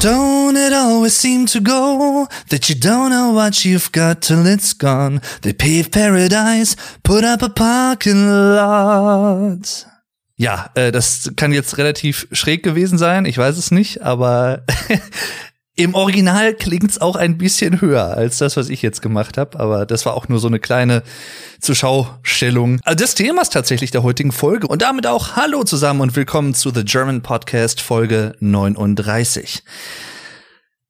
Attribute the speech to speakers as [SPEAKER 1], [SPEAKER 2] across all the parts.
[SPEAKER 1] Don't it always seem to go that you don't know what you've got till it's gone? They pave paradise, put up a parking lot. Ja, äh, das kann jetzt relativ schräg gewesen sein, ich weiß es nicht, aber Im Original klingt's auch ein bisschen höher als das, was ich jetzt gemacht habe, aber das war auch nur so eine kleine Zuschaustellung. Also das Thema ist tatsächlich der heutigen Folge und damit auch Hallo zusammen und willkommen zu The German Podcast Folge 39.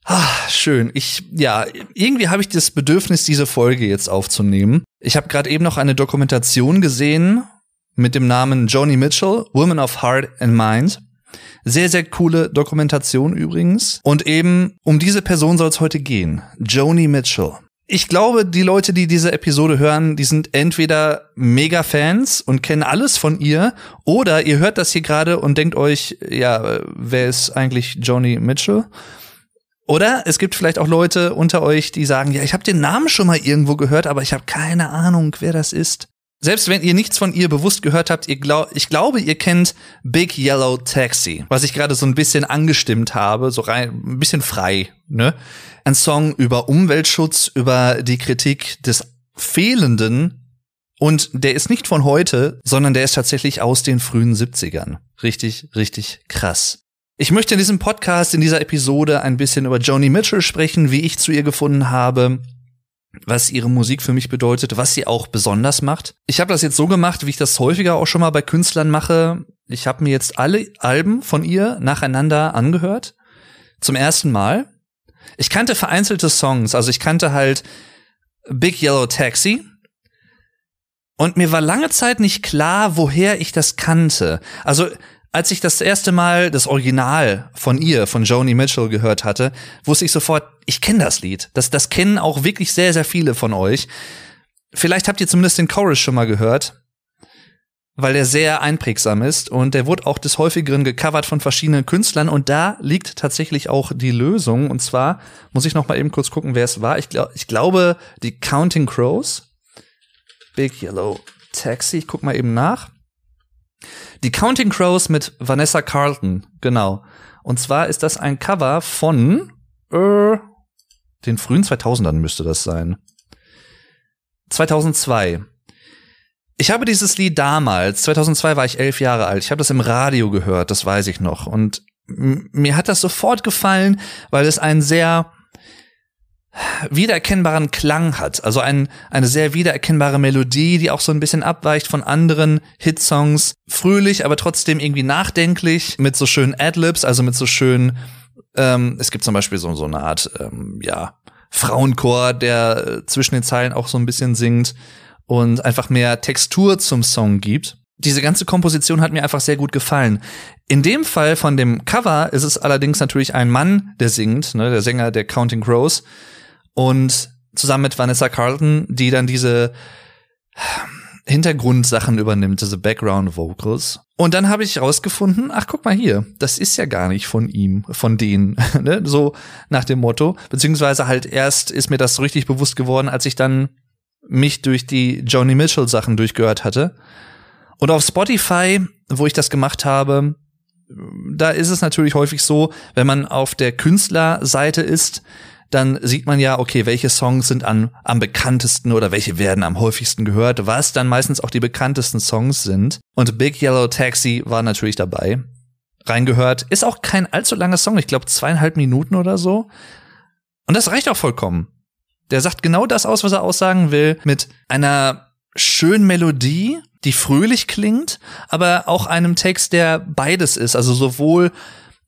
[SPEAKER 1] Ah, schön. Ich, ja, irgendwie habe ich das Bedürfnis, diese Folge jetzt aufzunehmen. Ich habe gerade eben noch eine Dokumentation gesehen mit dem Namen Joni Mitchell, Woman of Heart and Mind. Sehr, sehr coole Dokumentation übrigens. Und eben um diese Person soll es heute gehen. Joni Mitchell. Ich glaube, die Leute, die diese Episode hören, die sind entweder mega Fans und kennen alles von ihr, oder ihr hört das hier gerade und denkt euch, ja, wer ist eigentlich Joni Mitchell? Oder es gibt vielleicht auch Leute unter euch, die sagen, ja, ich habe den Namen schon mal irgendwo gehört, aber ich habe keine Ahnung, wer das ist. Selbst wenn ihr nichts von ihr bewusst gehört habt, ihr glaub, ich glaube, ihr kennt Big Yellow Taxi, was ich gerade so ein bisschen angestimmt habe, so rein, ein bisschen frei, ne? Ein Song über Umweltschutz, über die Kritik des Fehlenden und der ist nicht von heute, sondern der ist tatsächlich aus den frühen 70ern. Richtig, richtig krass. Ich möchte in diesem Podcast, in dieser Episode ein bisschen über Joni Mitchell sprechen, wie ich zu ihr gefunden habe, was ihre Musik für mich bedeutet, was sie auch besonders macht. Ich habe das jetzt so gemacht, wie ich das häufiger auch schon mal bei Künstlern mache. Ich habe mir jetzt alle Alben von ihr nacheinander angehört. Zum ersten Mal. Ich kannte vereinzelte Songs, also ich kannte halt Big Yellow Taxi. Und mir war lange Zeit nicht klar, woher ich das kannte. Also als ich das erste Mal das Original von ihr, von Joni Mitchell gehört hatte, wusste ich sofort, ich kenne das Lied. Das, das kennen auch wirklich sehr, sehr viele von euch. Vielleicht habt ihr zumindest den Chorus schon mal gehört, weil der sehr einprägsam ist und der wurde auch des häufigeren gecovert von verschiedenen Künstlern und da liegt tatsächlich auch die Lösung und zwar muss ich noch mal eben kurz gucken, wer es war. Ich, glaub, ich glaube, die Counting Crows. Big Yellow Taxi, ich guck mal eben nach. Die Counting Crows mit Vanessa Carlton, genau. Und zwar ist das ein Cover von äh, den frühen 2000ern müsste das sein. 2002. Ich habe dieses Lied damals, 2002 war ich elf Jahre alt, ich habe das im Radio gehört, das weiß ich noch. Und mir hat das sofort gefallen, weil es ein sehr wiedererkennbaren Klang hat. Also ein, eine sehr wiedererkennbare Melodie, die auch so ein bisschen abweicht von anderen Hitsongs. Fröhlich, aber trotzdem irgendwie nachdenklich, mit so schönen Adlibs, also mit so schönen, ähm, es gibt zum Beispiel so, so eine Art, ähm, ja, Frauenchor, der äh, zwischen den Zeilen auch so ein bisschen singt und einfach mehr Textur zum Song gibt. Diese ganze Komposition hat mir einfach sehr gut gefallen. In dem Fall von dem Cover ist es allerdings natürlich ein Mann, der singt, ne, der Sänger der Counting Crows und zusammen mit Vanessa Carlton, die dann diese Hintergrundsachen übernimmt, diese Background Vocals. Und dann habe ich rausgefunden, ach guck mal hier, das ist ja gar nicht von ihm, von denen, ne? so nach dem Motto. Beziehungsweise halt erst ist mir das so richtig bewusst geworden, als ich dann mich durch die Joni Mitchell Sachen durchgehört hatte. Und auf Spotify, wo ich das gemacht habe, da ist es natürlich häufig so, wenn man auf der Künstlerseite ist, dann sieht man ja, okay, welche Songs sind an, am bekanntesten oder welche werden am häufigsten gehört, was dann meistens auch die bekanntesten Songs sind. Und Big Yellow Taxi war natürlich dabei. Reingehört. Ist auch kein allzu langer Song, ich glaube zweieinhalb Minuten oder so. Und das reicht auch vollkommen. Der sagt genau das aus, was er aussagen will, mit einer schönen Melodie, die fröhlich klingt, aber auch einem Text, der beides ist. Also sowohl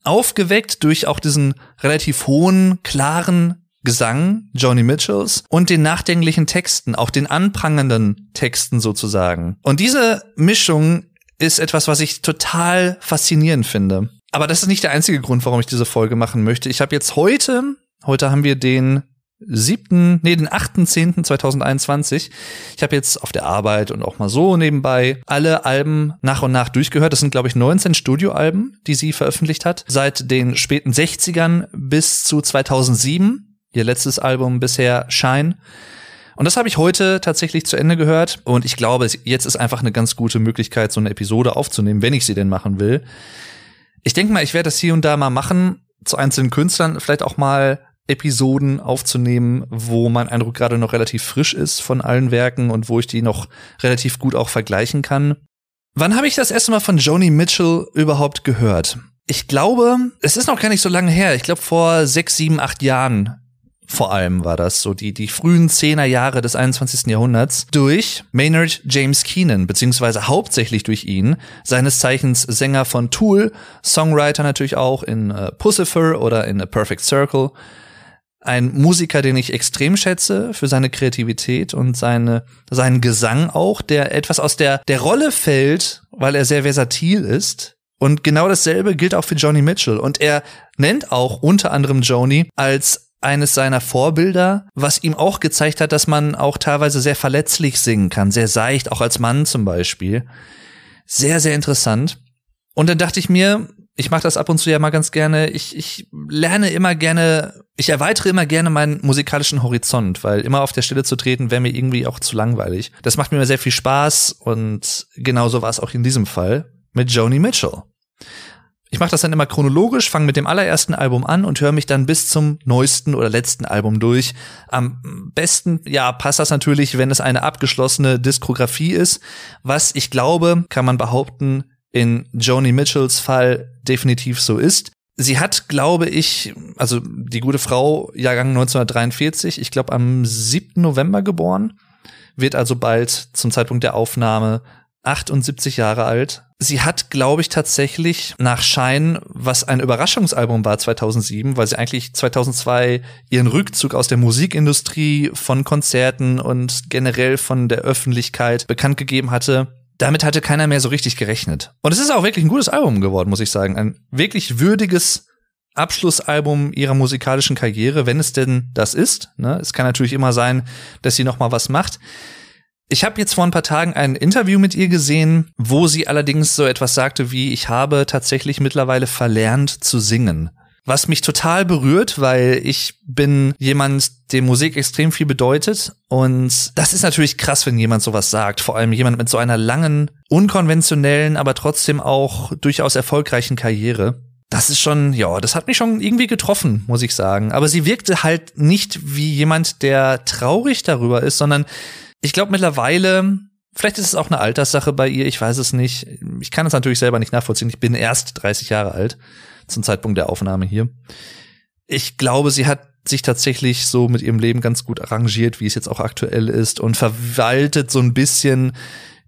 [SPEAKER 1] aufgeweckt durch auch diesen relativ hohen, klaren Gesang Joni Mitchells und den nachdenklichen Texten, auch den anprangernden Texten sozusagen. Und diese Mischung ist etwas, was ich total faszinierend finde. Aber das ist nicht der einzige Grund, warum ich diese Folge machen möchte. Ich habe jetzt heute, heute haben wir den siebten, nee, den 8.10.2021. Ich habe jetzt auf der Arbeit und auch mal so nebenbei alle Alben nach und nach durchgehört. Das sind, glaube ich, 19 Studioalben, die sie veröffentlicht hat. Seit den späten 60ern bis zu 2007. Ihr letztes Album bisher Shine. Und das habe ich heute tatsächlich zu Ende gehört. Und ich glaube, jetzt ist einfach eine ganz gute Möglichkeit, so eine Episode aufzunehmen, wenn ich sie denn machen will. Ich denke mal, ich werde das hier und da mal machen, zu einzelnen Künstlern vielleicht auch mal Episoden aufzunehmen, wo mein Eindruck gerade noch relativ frisch ist von allen Werken und wo ich die noch relativ gut auch vergleichen kann. Wann habe ich das erste Mal von Joni Mitchell überhaupt gehört? Ich glaube, es ist noch gar nicht so lange her. Ich glaube, vor sechs, sieben, acht Jahren vor allem war das so die, die frühen Zehner Jahre des 21. Jahrhunderts durch Maynard James Keenan, beziehungsweise hauptsächlich durch ihn, seines Zeichens Sänger von Tool, Songwriter natürlich auch in äh, Pussifer oder in A Perfect Circle. Ein Musiker, den ich extrem schätze für seine Kreativität und seine, seinen Gesang auch, der etwas aus der, der Rolle fällt, weil er sehr versatil ist. Und genau dasselbe gilt auch für Joni Mitchell. Und er nennt auch unter anderem Joni als eines seiner Vorbilder, was ihm auch gezeigt hat, dass man auch teilweise sehr verletzlich singen kann, sehr seicht, auch als Mann zum Beispiel. Sehr, sehr interessant. Und dann dachte ich mir, ich mache das ab und zu ja mal ganz gerne, ich, ich lerne immer gerne, ich erweitere immer gerne meinen musikalischen Horizont, weil immer auf der Stelle zu treten wäre mir irgendwie auch zu langweilig. Das macht mir immer sehr viel Spaß und genauso war es auch in diesem Fall mit Joni Mitchell. Ich mache das dann immer chronologisch, fange mit dem allerersten Album an und höre mich dann bis zum neuesten oder letzten Album durch. Am besten, ja, passt das natürlich, wenn es eine abgeschlossene Diskografie ist, was ich glaube, kann man behaupten, in Joni Mitchells Fall definitiv so ist. Sie hat, glaube ich, also die gute Frau, Jahrgang 1943, ich glaube am 7. November geboren, wird also bald zum Zeitpunkt der Aufnahme 78 Jahre alt. Sie hat, glaube ich, tatsächlich nach Schein, was ein Überraschungsalbum war 2007, weil sie eigentlich 2002 ihren Rückzug aus der Musikindustrie, von Konzerten und generell von der Öffentlichkeit bekannt gegeben hatte. Damit hatte keiner mehr so richtig gerechnet. Und es ist auch wirklich ein gutes Album geworden, muss ich sagen. Ein wirklich würdiges Abschlussalbum ihrer musikalischen Karriere, wenn es denn das ist. Ne? Es kann natürlich immer sein, dass sie noch mal was macht. Ich habe jetzt vor ein paar Tagen ein Interview mit ihr gesehen, wo sie allerdings so etwas sagte wie, ich habe tatsächlich mittlerweile verlernt zu singen. Was mich total berührt, weil ich bin jemand, dem Musik extrem viel bedeutet. Und das ist natürlich krass, wenn jemand sowas sagt. Vor allem jemand mit so einer langen, unkonventionellen, aber trotzdem auch durchaus erfolgreichen Karriere. Das ist schon, ja, das hat mich schon irgendwie getroffen, muss ich sagen. Aber sie wirkte halt nicht wie jemand, der traurig darüber ist, sondern ich glaube mittlerweile, vielleicht ist es auch eine Alterssache bei ihr, ich weiß es nicht. Ich kann es natürlich selber nicht nachvollziehen. Ich bin erst 30 Jahre alt zum Zeitpunkt der Aufnahme hier. Ich glaube, sie hat sich tatsächlich so mit ihrem Leben ganz gut arrangiert, wie es jetzt auch aktuell ist und verwaltet so ein bisschen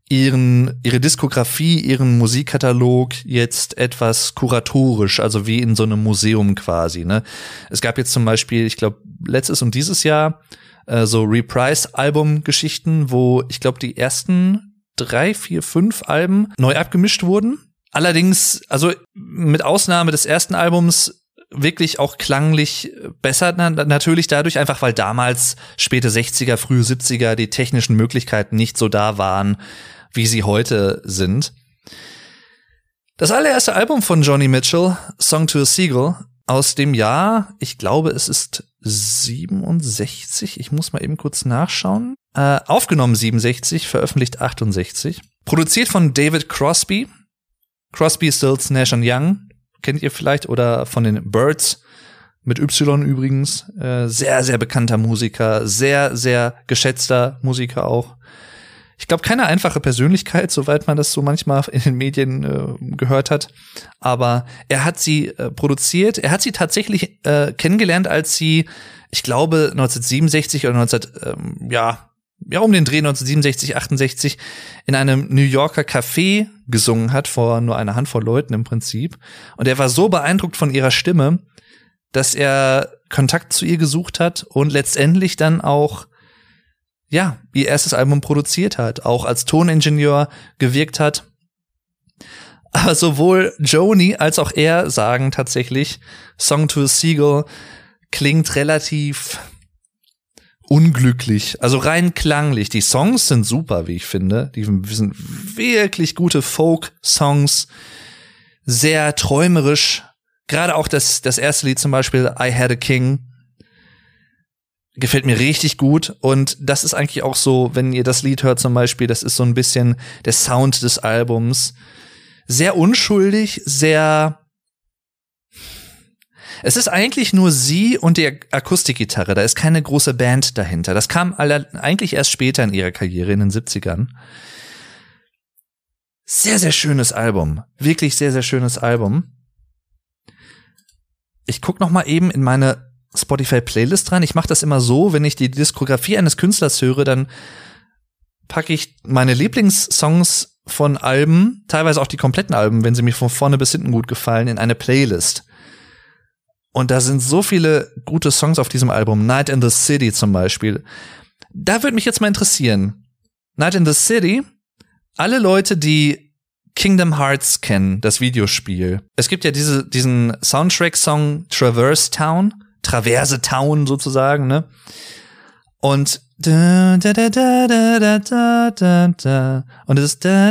[SPEAKER 1] ihren, ihre Diskografie, ihren Musikkatalog jetzt etwas kuratorisch, also wie in so einem Museum quasi. Ne? Es gab jetzt zum Beispiel, ich glaube, letztes und dieses Jahr äh, so Reprise-Album-Geschichten, wo ich glaube, die ersten drei, vier, fünf Alben neu abgemischt wurden. Allerdings, also mit Ausnahme des ersten Albums wirklich auch klanglich besser natürlich dadurch einfach, weil damals späte 60er, frühe 70er die technischen Möglichkeiten nicht so da waren, wie sie heute sind. Das allererste Album von Johnny Mitchell, Song to a Seagull, aus dem Jahr, ich glaube, es ist 67. Ich muss mal eben kurz nachschauen. Äh, aufgenommen 67, veröffentlicht 68. Produziert von David Crosby. Crosby, Stills, Nash Young. Kennt ihr vielleicht? Oder von den Birds. Mit Y übrigens. Äh, sehr, sehr bekannter Musiker. Sehr, sehr geschätzter Musiker auch ich glaube, keine einfache Persönlichkeit, soweit man das so manchmal in den Medien äh, gehört hat. Aber er hat sie äh, produziert. Er hat sie tatsächlich äh, kennengelernt, als sie, ich glaube, 1967 oder 19, ähm, ja, ja, um den Dreh 1967, 68 in einem New Yorker Café gesungen hat, vor nur einer Handvoll Leuten im Prinzip. Und er war so beeindruckt von ihrer Stimme, dass er Kontakt zu ihr gesucht hat und letztendlich dann auch ja, ihr erstes Album produziert hat, auch als Toningenieur gewirkt hat. Aber sowohl Joni als auch er sagen tatsächlich, Song to a Seagull klingt relativ unglücklich, also rein klanglich. Die Songs sind super, wie ich finde. Die sind wirklich gute Folk-Songs, sehr träumerisch. Gerade auch das, das erste Lied zum Beispiel, I Had a King, gefällt mir richtig gut. Und das ist eigentlich auch so, wenn ihr das Lied hört zum Beispiel, das ist so ein bisschen der Sound des Albums. Sehr unschuldig, sehr Es ist eigentlich nur sie und die Akustikgitarre. Da ist keine große Band dahinter. Das kam alle, eigentlich erst später in ihrer Karriere, in den 70ern. Sehr, sehr schönes Album. Wirklich sehr, sehr schönes Album. Ich guck noch mal eben in meine Spotify-Playlist rein. Ich mache das immer so, wenn ich die Diskografie eines Künstlers höre, dann packe ich meine Lieblingssongs von Alben, teilweise auch die kompletten Alben, wenn sie mir von vorne bis hinten gut gefallen, in eine Playlist. Und da sind so viele gute Songs auf diesem Album. Night in the City zum Beispiel. Da würde mich jetzt mal interessieren. Night in the City, alle Leute, die Kingdom Hearts kennen, das Videospiel. Es gibt ja diese, diesen Soundtrack-Song Traverse Town, Traverse Town sozusagen, ne? Und da, da, da, da, da, da, da, da. Und das da.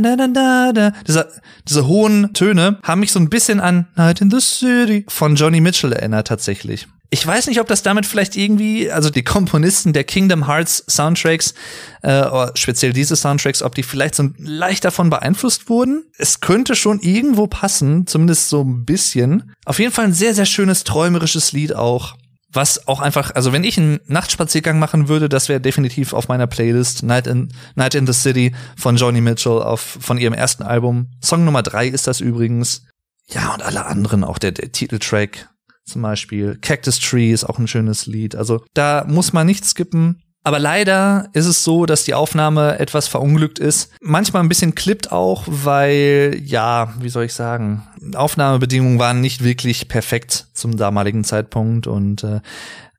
[SPEAKER 1] Diese, diese hohen Töne haben mich so ein bisschen an Night in the City von Johnny Mitchell erinnert tatsächlich. Ich weiß nicht, ob das damit vielleicht irgendwie, also die Komponisten der Kingdom Hearts Soundtracks, äh, speziell diese Soundtracks, ob die vielleicht so leicht davon beeinflusst wurden. Es könnte schon irgendwo passen, zumindest so ein bisschen. Auf jeden Fall ein sehr, sehr schönes, träumerisches Lied auch was auch einfach, also wenn ich einen Nachtspaziergang machen würde, das wäre definitiv auf meiner Playlist Night in, Night in the City von Joni Mitchell auf, von ihrem ersten Album. Song Nummer drei ist das übrigens. Ja, und alle anderen, auch der, der Titeltrack zum Beispiel. Cactus Tree ist auch ein schönes Lied. Also da muss man nicht skippen. Aber leider ist es so, dass die Aufnahme etwas verunglückt ist. Manchmal ein bisschen klippt auch, weil, ja, wie soll ich sagen, Aufnahmebedingungen waren nicht wirklich perfekt zum damaligen Zeitpunkt. Und äh,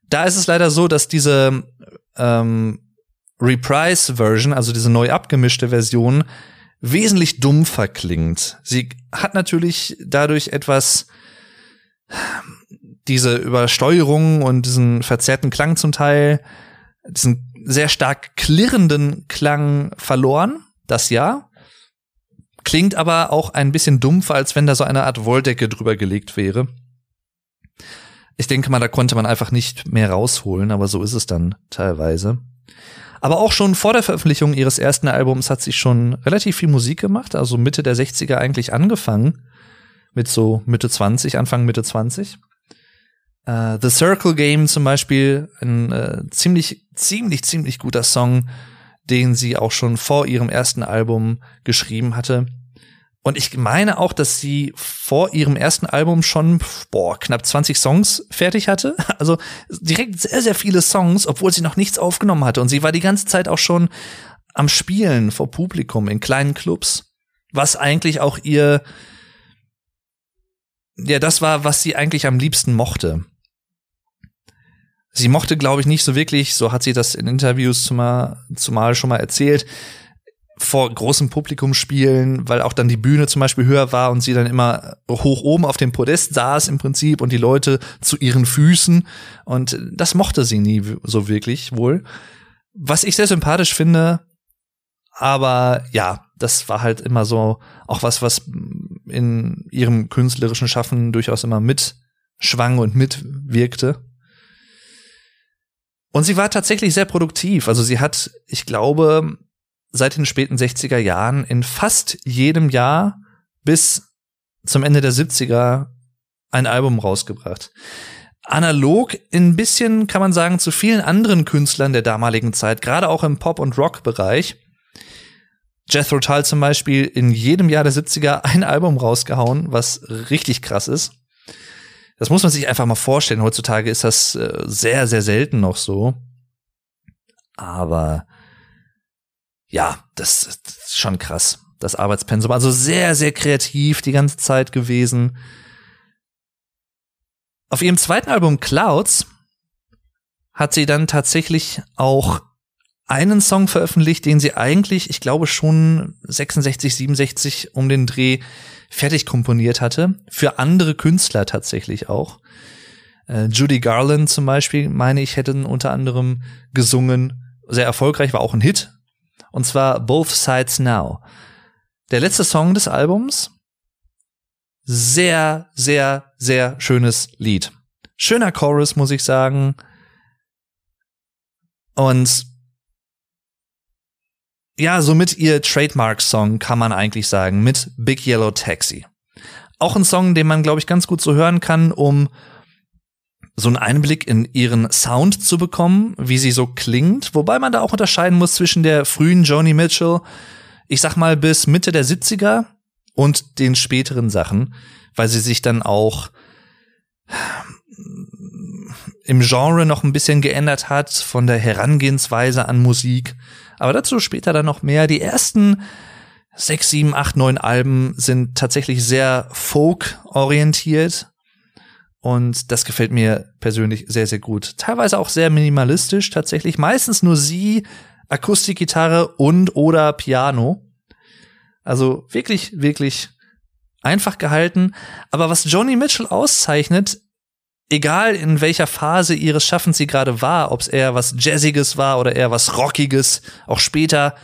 [SPEAKER 1] da ist es leider so, dass diese ähm, Reprise-Version, also diese neu abgemischte Version, wesentlich dumpfer klingt. Sie hat natürlich dadurch etwas diese Übersteuerung und diesen verzerrten Klang zum Teil diesen sehr stark klirrenden Klang verloren, das ja. Klingt aber auch ein bisschen dumpfer, als wenn da so eine Art Wolldecke drüber gelegt wäre. Ich denke mal, da konnte man einfach nicht mehr rausholen, aber so ist es dann teilweise. Aber auch schon vor der Veröffentlichung ihres ersten Albums hat sie schon relativ viel Musik gemacht, also Mitte der 60er eigentlich angefangen. Mit so Mitte 20, Anfang Mitte 20. Uh, The Circle Game zum Beispiel, ein äh, ziemlich, ziemlich, ziemlich guter Song, den sie auch schon vor ihrem ersten Album geschrieben hatte. Und ich meine auch, dass sie vor ihrem ersten Album schon, boah, knapp 20 Songs fertig hatte. Also direkt sehr, sehr viele Songs, obwohl sie noch nichts aufgenommen hatte. Und sie war die ganze Zeit auch schon am Spielen vor Publikum in kleinen Clubs. Was eigentlich auch ihr, ja, das war, was sie eigentlich am liebsten mochte. Sie mochte, glaube ich, nicht so wirklich, so hat sie das in Interviews zumal, zumal schon mal erzählt, vor großem Publikum spielen, weil auch dann die Bühne zum Beispiel höher war und sie dann immer hoch oben auf dem Podest saß im Prinzip und die Leute zu ihren Füßen. Und das mochte sie nie so wirklich wohl. Was ich sehr sympathisch finde, aber ja, das war halt immer so auch was, was in ihrem künstlerischen Schaffen durchaus immer mitschwang und mitwirkte. Und sie war tatsächlich sehr produktiv. Also sie hat, ich glaube, seit den späten 60er Jahren in fast jedem Jahr bis zum Ende der 70er ein Album rausgebracht. Analog ein bisschen, kann man sagen, zu vielen anderen Künstlern der damaligen Zeit, gerade auch im Pop- und Rock-Bereich. Jethro Tull zum Beispiel in jedem Jahr der 70er ein Album rausgehauen, was richtig krass ist. Das muss man sich einfach mal vorstellen. Heutzutage ist das äh, sehr, sehr selten noch so. Aber ja, das, das ist schon krass. Das Arbeitspensum. Also sehr, sehr kreativ die ganze Zeit gewesen. Auf ihrem zweiten Album Clouds hat sie dann tatsächlich auch einen Song veröffentlicht, den sie eigentlich, ich glaube schon 66, 67 um den Dreh fertig komponiert hatte. Für andere Künstler tatsächlich auch. Äh, Judy Garland zum Beispiel, meine ich, hätten unter anderem gesungen. Sehr erfolgreich, war auch ein Hit. Und zwar Both Sides Now. Der letzte Song des Albums. Sehr, sehr, sehr schönes Lied. Schöner Chorus, muss ich sagen. Und ja, somit ihr Trademark-Song kann man eigentlich sagen, mit Big Yellow Taxi. Auch ein Song, den man, glaube ich, ganz gut so hören kann, um so einen Einblick in ihren Sound zu bekommen, wie sie so klingt, wobei man da auch unterscheiden muss zwischen der frühen Joni Mitchell, ich sag mal bis Mitte der 70er und den späteren Sachen, weil sie sich dann auch im Genre noch ein bisschen geändert hat von der Herangehensweise an Musik. Aber dazu später dann noch mehr. Die ersten sechs, sieben, acht, neun Alben sind tatsächlich sehr folk-orientiert. Und das gefällt mir persönlich sehr, sehr gut. Teilweise auch sehr minimalistisch, tatsächlich. Meistens nur sie, Akustikgitarre und oder Piano. Also wirklich, wirklich einfach gehalten. Aber was Joni Mitchell auszeichnet, egal in welcher Phase ihres Schaffens sie gerade war, ob es eher was Jazziges war oder eher was Rockiges, auch später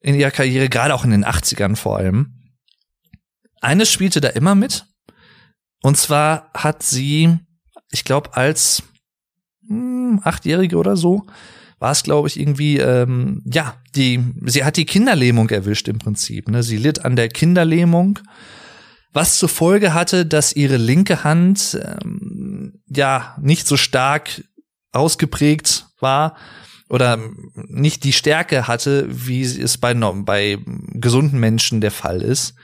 [SPEAKER 1] in ihrer Karriere, gerade auch in den 80ern vor allem. Eines spielte da immer mit. Und zwar hat sie, ich glaube, als hm, Achtjährige oder so, war es, glaube ich, irgendwie, ähm, ja, die, sie hat die Kinderlähmung erwischt im Prinzip. Ne? Sie litt an der Kinderlähmung was zur Folge hatte, dass ihre linke Hand ähm, ja nicht so stark ausgeprägt war oder nicht die Stärke hatte, wie es bei, bei gesunden Menschen der Fall ist.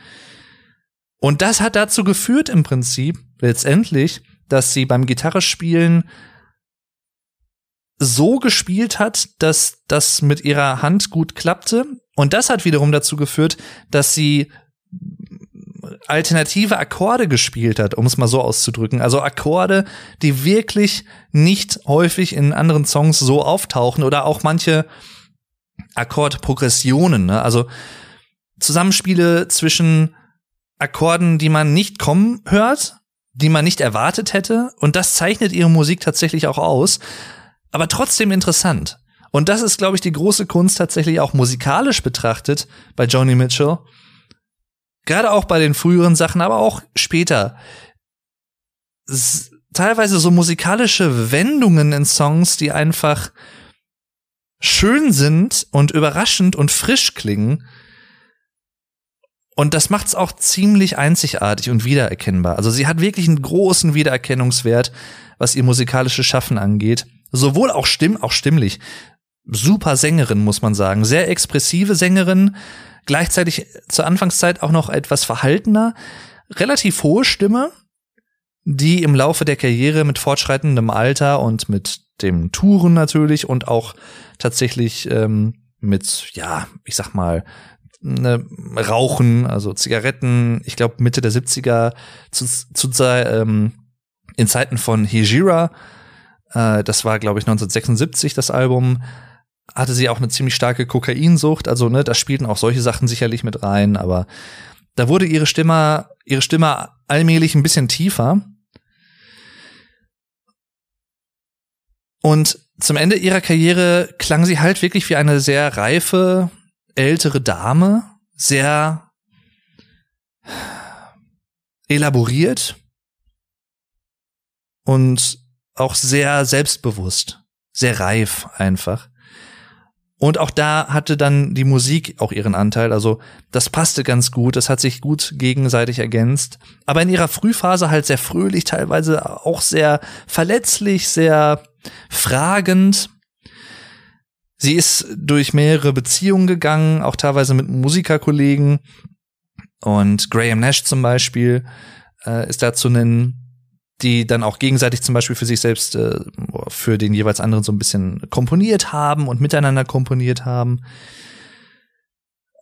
[SPEAKER 1] Und das hat dazu geführt im Prinzip letztendlich, dass sie beim Gitarrespielen so gespielt hat, dass das mit ihrer Hand gut klappte. Und das hat wiederum dazu geführt, dass sie alternative Akkorde gespielt hat, um es mal so auszudrücken. Also Akkorde, die wirklich nicht häufig in anderen Songs so auftauchen oder auch manche Akkordprogressionen. Ne? Also Zusammenspiele zwischen Akkorden, die man nicht kommen hört, die man nicht erwartet hätte. Und das zeichnet ihre Musik tatsächlich auch aus. Aber trotzdem interessant. Und das ist, glaube ich, die große Kunst tatsächlich auch musikalisch betrachtet bei Joni Mitchell gerade auch bei den früheren Sachen, aber auch später, teilweise so musikalische Wendungen in Songs, die einfach schön sind und überraschend und frisch klingen. Und das macht's auch ziemlich einzigartig und wiedererkennbar. Also sie hat wirklich einen großen Wiedererkennungswert, was ihr musikalisches Schaffen angeht. Sowohl auch stimm, auch stimmlich. Super Sängerin, muss man sagen. Sehr expressive Sängerin, gleichzeitig zur Anfangszeit auch noch etwas verhaltener, relativ hohe Stimme, die im Laufe der Karriere mit fortschreitendem Alter und mit dem Touren natürlich und auch tatsächlich ähm, mit, ja, ich sag mal, ne, Rauchen, also Zigaretten, ich glaube Mitte der 70er zu, zu ähm, in Zeiten von Hijira, äh, das war glaube ich 1976 das Album, hatte sie auch eine ziemlich starke Kokainsucht, also ne, da spielten auch solche Sachen sicherlich mit rein, aber da wurde ihre Stimme, ihre Stimme allmählich ein bisschen tiefer. Und zum Ende ihrer Karriere klang sie halt wirklich wie eine sehr reife, ältere Dame, sehr elaboriert und auch sehr selbstbewusst, sehr reif einfach. Und auch da hatte dann die Musik auch ihren Anteil. Also das passte ganz gut, das hat sich gut gegenseitig ergänzt. Aber in ihrer Frühphase halt sehr fröhlich, teilweise auch sehr verletzlich, sehr fragend. Sie ist durch mehrere Beziehungen gegangen, auch teilweise mit Musikerkollegen. Und Graham Nash zum Beispiel äh, ist da zu nennen die dann auch gegenseitig zum Beispiel für sich selbst, äh, für den jeweils anderen so ein bisschen komponiert haben und miteinander komponiert haben.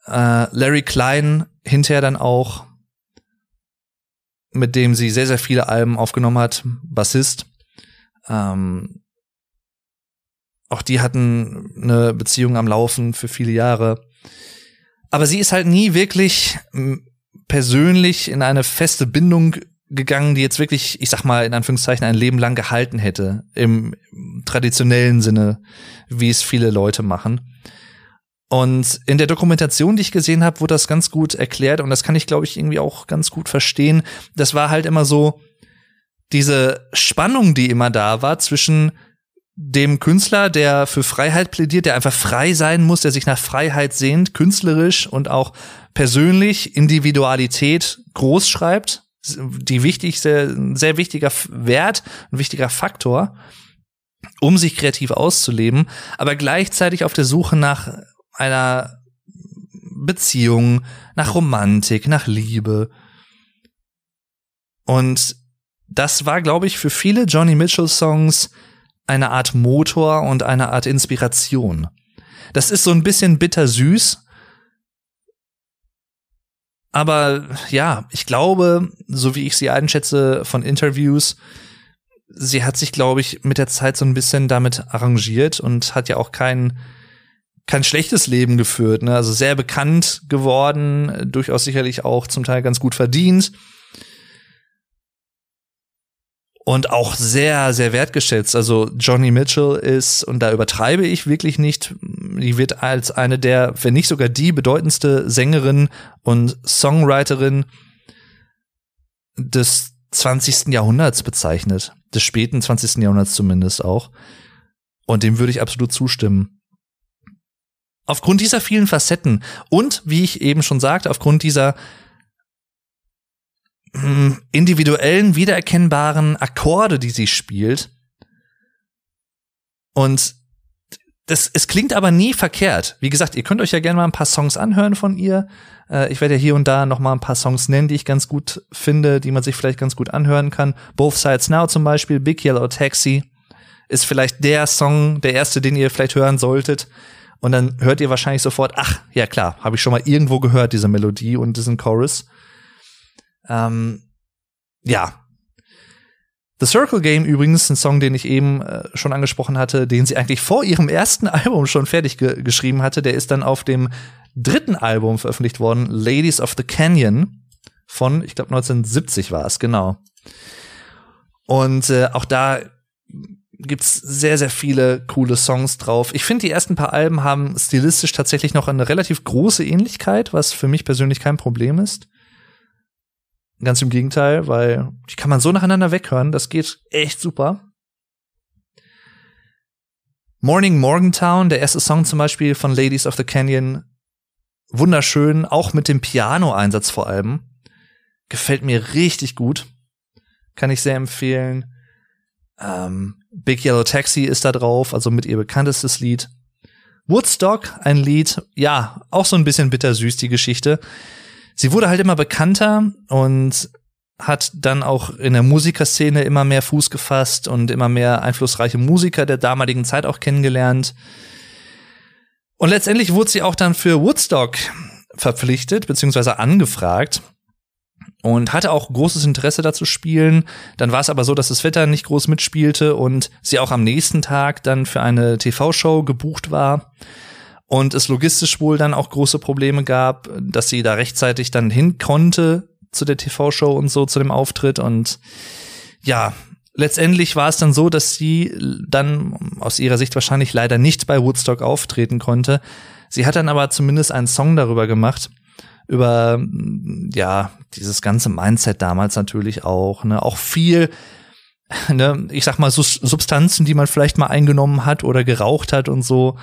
[SPEAKER 1] Äh, Larry Klein hinterher dann auch, mit dem sie sehr, sehr viele Alben aufgenommen hat, Bassist. Ähm, auch die hatten eine Beziehung am Laufen für viele Jahre. Aber sie ist halt nie wirklich persönlich in eine feste Bindung gegangen, die jetzt wirklich, ich sag mal, in Anführungszeichen ein Leben lang gehalten hätte, im traditionellen Sinne, wie es viele Leute machen. Und in der Dokumentation, die ich gesehen habe, wurde das ganz gut erklärt und das kann ich, glaube ich, irgendwie auch ganz gut verstehen. Das war halt immer so diese Spannung, die immer da war zwischen dem Künstler, der für Freiheit plädiert, der einfach frei sein muss, der sich nach Freiheit sehnt, künstlerisch und auch persönlich Individualität groß schreibt, die wichtigste, ein sehr wichtiger Wert, ein wichtiger Faktor, um sich kreativ auszuleben, aber gleichzeitig auf der Suche nach einer Beziehung, nach Romantik, nach Liebe. Und das war, glaube ich, für viele Johnny Mitchell Songs eine Art Motor und eine Art Inspiration. Das ist so ein bisschen bittersüß. Aber ja, ich glaube, so wie ich sie einschätze von Interviews, sie hat sich, glaube ich, mit der Zeit so ein bisschen damit arrangiert und hat ja auch kein, kein schlechtes Leben geführt. Ne? Also sehr bekannt geworden, durchaus sicherlich auch zum Teil ganz gut verdient und auch sehr, sehr wertgeschätzt. Also Johnny Mitchell ist, und da übertreibe ich wirklich nicht, die wird als eine der, wenn nicht sogar die bedeutendste Sängerin und Songwriterin des 20. Jahrhunderts bezeichnet. Des späten 20. Jahrhunderts zumindest auch. Und dem würde ich absolut zustimmen. Aufgrund dieser vielen Facetten und, wie ich eben schon sagte, aufgrund dieser individuellen, wiedererkennbaren Akkorde, die sie spielt. Und das, es klingt aber nie verkehrt. Wie gesagt, ihr könnt euch ja gerne mal ein paar Songs anhören von ihr. Äh, ich werde ja hier und da noch mal ein paar Songs nennen, die ich ganz gut finde, die man sich vielleicht ganz gut anhören kann. Both Sides Now zum Beispiel, Big Yellow Taxi ist vielleicht der Song, der erste, den ihr vielleicht hören solltet. Und dann hört ihr wahrscheinlich sofort, ach, ja klar, habe ich schon mal irgendwo gehört, diese Melodie und diesen Chorus. Ähm, ja. The Circle Game übrigens, ein Song, den ich eben äh, schon angesprochen hatte, den sie eigentlich vor ihrem ersten Album schon fertig ge geschrieben hatte, der ist dann auf dem dritten Album veröffentlicht worden, Ladies of the Canyon von, ich glaube 1970 war es, genau. Und äh, auch da gibt's sehr, sehr viele coole Songs drauf. Ich finde, die ersten paar Alben haben stilistisch tatsächlich noch eine relativ große Ähnlichkeit, was für mich persönlich kein Problem ist. Ganz im Gegenteil, weil die kann man so nacheinander weghören, das geht echt super. Morning Morgantown, der erste Song zum Beispiel von Ladies of the Canyon, wunderschön, auch mit dem Piano-Einsatz vor allem. Gefällt mir richtig gut. Kann ich sehr empfehlen. Ähm, Big Yellow Taxi ist da drauf, also mit ihr bekanntestes Lied. Woodstock, ein Lied, ja, auch so ein bisschen bittersüß, die Geschichte sie wurde halt immer bekannter und hat dann auch in der Musikerszene immer mehr Fuß gefasst und immer mehr einflussreiche Musiker der damaligen Zeit auch kennengelernt. Und letztendlich wurde sie auch dann für Woodstock verpflichtet, beziehungsweise angefragt und hatte auch großes Interesse dazu spielen. Dann war es aber so, dass das Wetter nicht groß mitspielte und sie auch am nächsten Tag dann für eine TV-Show gebucht war und es logistisch wohl dann auch große Probleme gab, dass sie da rechtzeitig dann hin konnte zu der TV-Show und so zu dem Auftritt. Und ja, letztendlich war es dann so, dass sie dann aus ihrer Sicht wahrscheinlich leider nicht bei Woodstock auftreten konnte. Sie hat dann aber zumindest einen Song darüber gemacht, über ja, dieses ganze Mindset damals natürlich auch, ne, auch viel ne, ich sag mal Substanzen, die man vielleicht mal eingenommen hat oder geraucht hat und so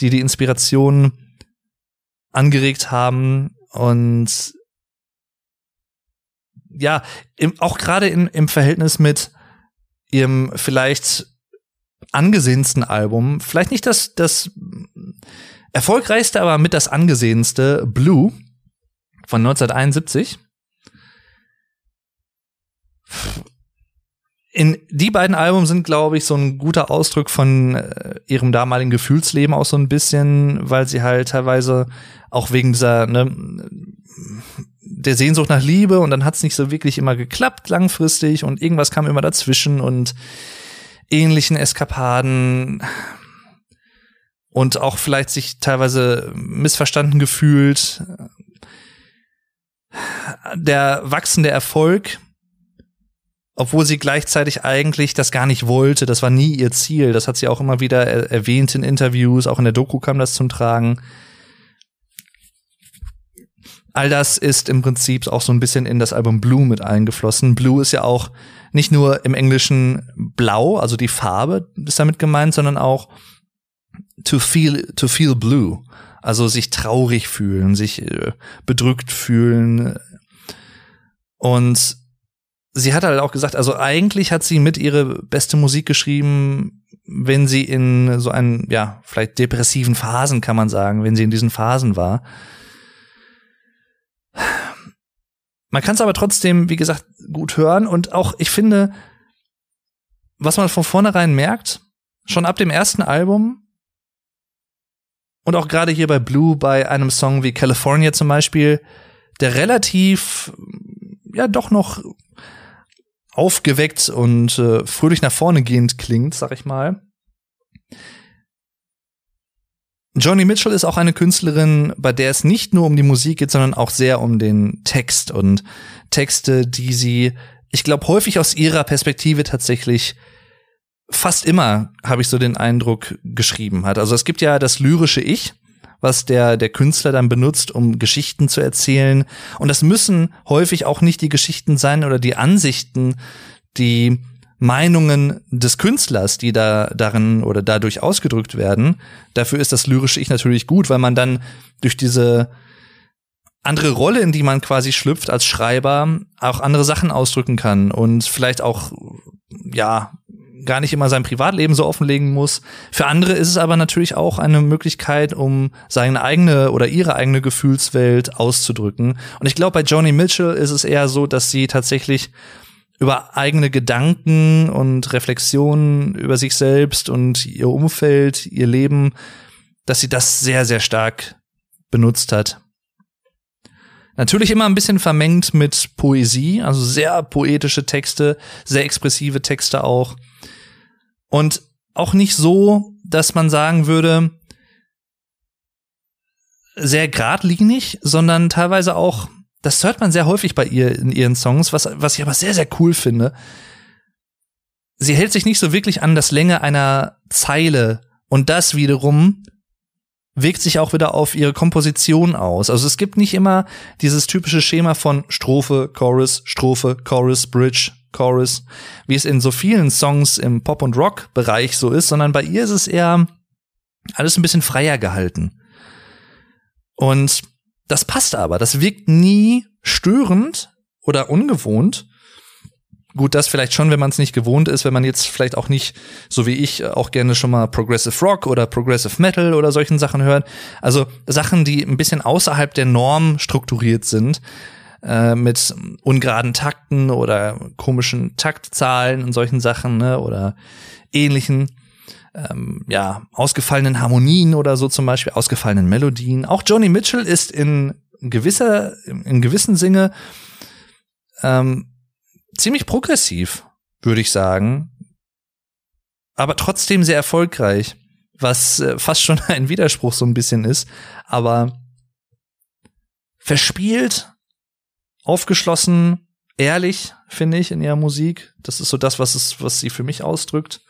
[SPEAKER 1] die die Inspiration angeregt haben und ja, im, auch gerade im Verhältnis mit ihrem vielleicht angesehensten Album, vielleicht nicht das, das erfolgreichste, aber mit das angesehenste, Blue von 1971 in die beiden Alben sind, glaube ich, so ein guter Ausdruck von äh, ihrem damaligen Gefühlsleben auch so ein bisschen, weil sie halt teilweise auch wegen dieser ne, der Sehnsucht nach Liebe und dann hat es nicht so wirklich immer geklappt langfristig und irgendwas kam immer dazwischen und ähnlichen Eskapaden und auch vielleicht sich teilweise missverstanden gefühlt. Der wachsende Erfolg obwohl sie gleichzeitig eigentlich das gar nicht wollte. Das war nie ihr Ziel. Das hat sie auch immer wieder er erwähnt in Interviews. Auch in der Doku kam das zum Tragen. All das ist im Prinzip auch so ein bisschen in das Album Blue mit eingeflossen. Blue ist ja auch nicht nur im Englischen blau, also die Farbe ist damit gemeint, sondern auch to feel, to feel blue. Also sich traurig fühlen, sich äh, bedrückt fühlen. Und sie hat halt auch gesagt, also eigentlich hat sie mit ihre beste Musik geschrieben, wenn sie in so einen, ja, vielleicht depressiven Phasen, kann man sagen, wenn sie in diesen Phasen war. Man kann es aber trotzdem, wie gesagt, gut hören und auch, ich finde, was man von vornherein merkt, schon ab dem ersten Album und auch gerade hier bei Blue, bei einem Song wie California zum Beispiel, der relativ, ja, doch noch aufgeweckt und äh, fröhlich nach vorne gehend klingt, sag ich mal. Joni Mitchell ist auch eine Künstlerin, bei der es nicht nur um die Musik geht, sondern auch sehr um den Text und Texte, die sie, ich glaube, häufig aus ihrer Perspektive tatsächlich fast immer, habe ich so den Eindruck, geschrieben hat. Also es gibt ja das lyrische Ich, was der, der Künstler dann benutzt, um Geschichten zu erzählen. Und das müssen häufig auch nicht die Geschichten sein oder die Ansichten, die Meinungen des Künstlers, die da darin oder dadurch ausgedrückt werden. Dafür ist das lyrische Ich natürlich gut, weil man dann durch diese andere Rolle, in die man quasi schlüpft als Schreiber, auch andere Sachen ausdrücken kann und vielleicht auch, ja, gar nicht immer sein Privatleben so offenlegen muss. Für andere ist es aber natürlich auch eine Möglichkeit, um seine eigene oder ihre eigene Gefühlswelt auszudrücken. Und ich glaube, bei Joni Mitchell ist es eher so, dass sie tatsächlich über eigene Gedanken und Reflexionen über sich selbst und ihr Umfeld, ihr Leben, dass sie das sehr, sehr stark benutzt hat. Natürlich immer ein bisschen vermengt mit Poesie, also sehr poetische Texte, sehr expressive Texte auch. Und auch nicht so, dass man sagen würde, sehr geradlinig, sondern teilweise auch, das hört man sehr häufig bei ihr in ihren Songs, was, was ich aber sehr, sehr cool finde. Sie hält sich nicht so wirklich an das Länge einer Zeile und das wiederum wirkt sich auch wieder auf ihre Komposition aus. Also es gibt nicht immer dieses typische Schema von Strophe, Chorus, Strophe, Chorus, Bridge, Chorus, wie es in so vielen Songs im Pop- und Rock-Bereich so ist, sondern bei ihr ist es eher alles ein bisschen freier gehalten. Und das passt aber. Das wirkt nie störend oder ungewohnt. Gut, das vielleicht schon, wenn man es nicht gewohnt ist, wenn man jetzt vielleicht auch nicht, so wie ich, auch gerne schon mal Progressive Rock oder Progressive Metal oder solchen Sachen hört. Also Sachen, die ein bisschen außerhalb der Norm strukturiert sind, äh, mit ungeraden Takten oder komischen Taktzahlen und solchen Sachen, ne, oder ähnlichen, ähm, ja, ausgefallenen Harmonien oder so zum Beispiel, ausgefallenen Melodien. Auch Joni Mitchell ist in gewisser, in gewissen Sinne ähm, ziemlich progressiv, würde ich sagen, aber trotzdem sehr erfolgreich, was äh, fast schon ein Widerspruch so ein bisschen ist, aber verspielt aufgeschlossen, ehrlich, finde ich, in ihrer Musik. Das ist so das, was es, was sie für mich ausdrückt.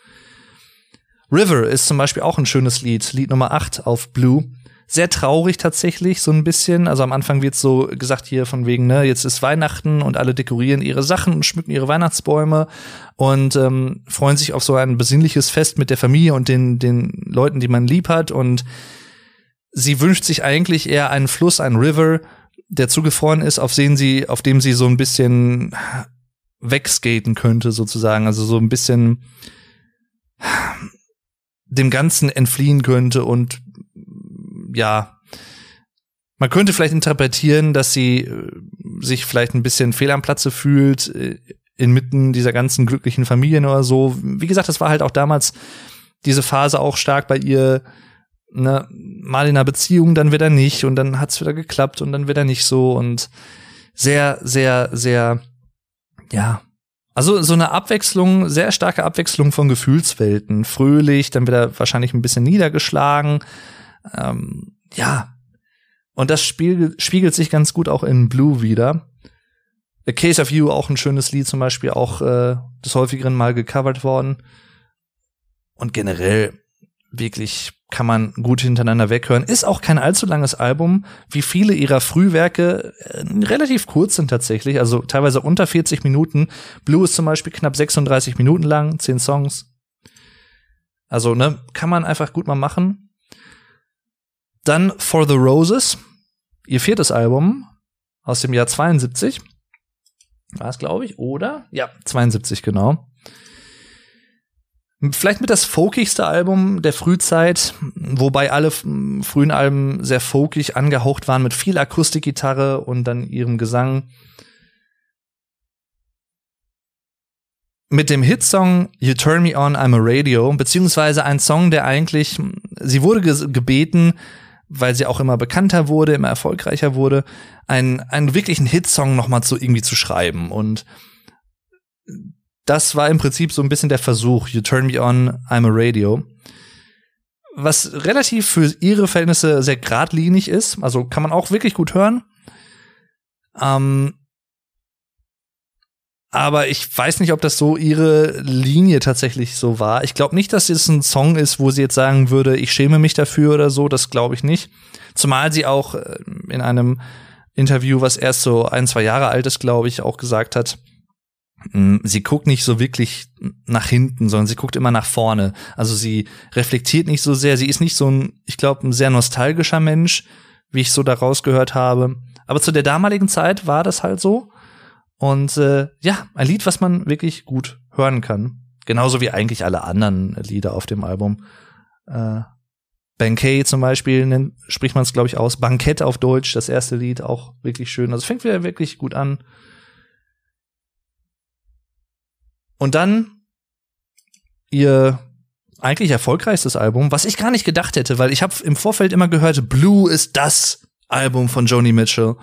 [SPEAKER 1] River ist zum Beispiel auch ein schönes Lied, Lied Nummer 8 auf Blue. Sehr traurig tatsächlich, so ein bisschen. Also am Anfang wird so gesagt hier von wegen, ne, jetzt ist Weihnachten und alle dekorieren ihre Sachen und schmücken ihre Weihnachtsbäume und ähm, freuen sich auf so ein besinnliches Fest mit der Familie und den, den Leuten, die man lieb hat. Und sie wünscht sich eigentlich eher einen Fluss, einen River, der zugefroren ist, auf den sie, auf dem sie so ein bisschen wegskaten könnte, sozusagen. Also so ein bisschen dem Ganzen entfliehen könnte und ja, man könnte vielleicht interpretieren, dass sie äh, sich vielleicht ein bisschen fehl am Platze fühlt, äh, inmitten dieser ganzen glücklichen Familien oder so. Wie gesagt, das war halt auch damals diese Phase auch stark bei ihr, ne, mal in einer Beziehung, dann wieder nicht und dann hat's wieder geklappt und dann wieder nicht so und sehr, sehr, sehr, ja. Also so eine Abwechslung, sehr starke Abwechslung von Gefühlswelten. Fröhlich, dann wieder wahrscheinlich ein bisschen niedergeschlagen. Ähm, ja. Und das spiegelt, spiegelt sich ganz gut auch in Blue wieder. A Case of You, auch ein schönes Lied, zum Beispiel auch äh, des häufigeren Mal gecovert worden. Und generell wirklich kann man gut hintereinander weghören. Ist auch kein allzu langes Album, wie viele ihrer Frühwerke äh, relativ kurz sind tatsächlich, also teilweise unter 40 Minuten. Blue ist zum Beispiel knapp 36 Minuten lang, 10 Songs. Also, ne, kann man einfach gut mal machen. Dann For the Roses, ihr viertes Album aus dem Jahr 72. war es, glaube ich, oder? Ja, 72, genau. Vielleicht mit das folkigste Album der Frühzeit, wobei alle frühen Alben sehr folkig angehaucht waren mit viel Akustikgitarre und dann ihrem Gesang. Mit dem Hitsong You Turn Me On, I'm a Radio, beziehungsweise ein Song, der eigentlich, sie wurde gebeten, weil sie auch immer bekannter wurde, immer erfolgreicher wurde, einen, einen wirklichen Hitsong noch mal zu irgendwie zu schreiben und das war im Prinzip so ein bisschen der Versuch, You Turn Me On, I'm a Radio. Was relativ für ihre Verhältnisse sehr geradlinig ist, also kann man auch wirklich gut hören. Ähm, aber ich weiß nicht, ob das so ihre Linie tatsächlich so war. Ich glaube nicht, dass es ein Song ist, wo sie jetzt sagen würde, ich schäme mich dafür oder so. Das glaube ich nicht. Zumal sie auch äh, in einem Interview, was erst so ein, zwei Jahre alt ist, glaube ich, auch gesagt hat, hm, sie guckt nicht so wirklich nach hinten, sondern sie guckt immer nach vorne. Also sie reflektiert nicht so sehr. Sie ist nicht so ein, ich glaube, ein sehr nostalgischer Mensch, wie ich so daraus gehört habe. Aber zu der damaligen Zeit war das halt so. Und äh, ja, ein Lied, was man wirklich gut hören kann. Genauso wie eigentlich alle anderen Lieder auf dem Album. Äh, Bankay zum Beispiel nennt, spricht man es, glaube ich, aus. Bankett auf Deutsch, das erste Lied, auch wirklich schön. Also fängt wieder wirklich gut an. Und dann ihr eigentlich erfolgreichstes Album, was ich gar nicht gedacht hätte, weil ich habe im Vorfeld immer gehört, Blue ist das Album von Joni Mitchell.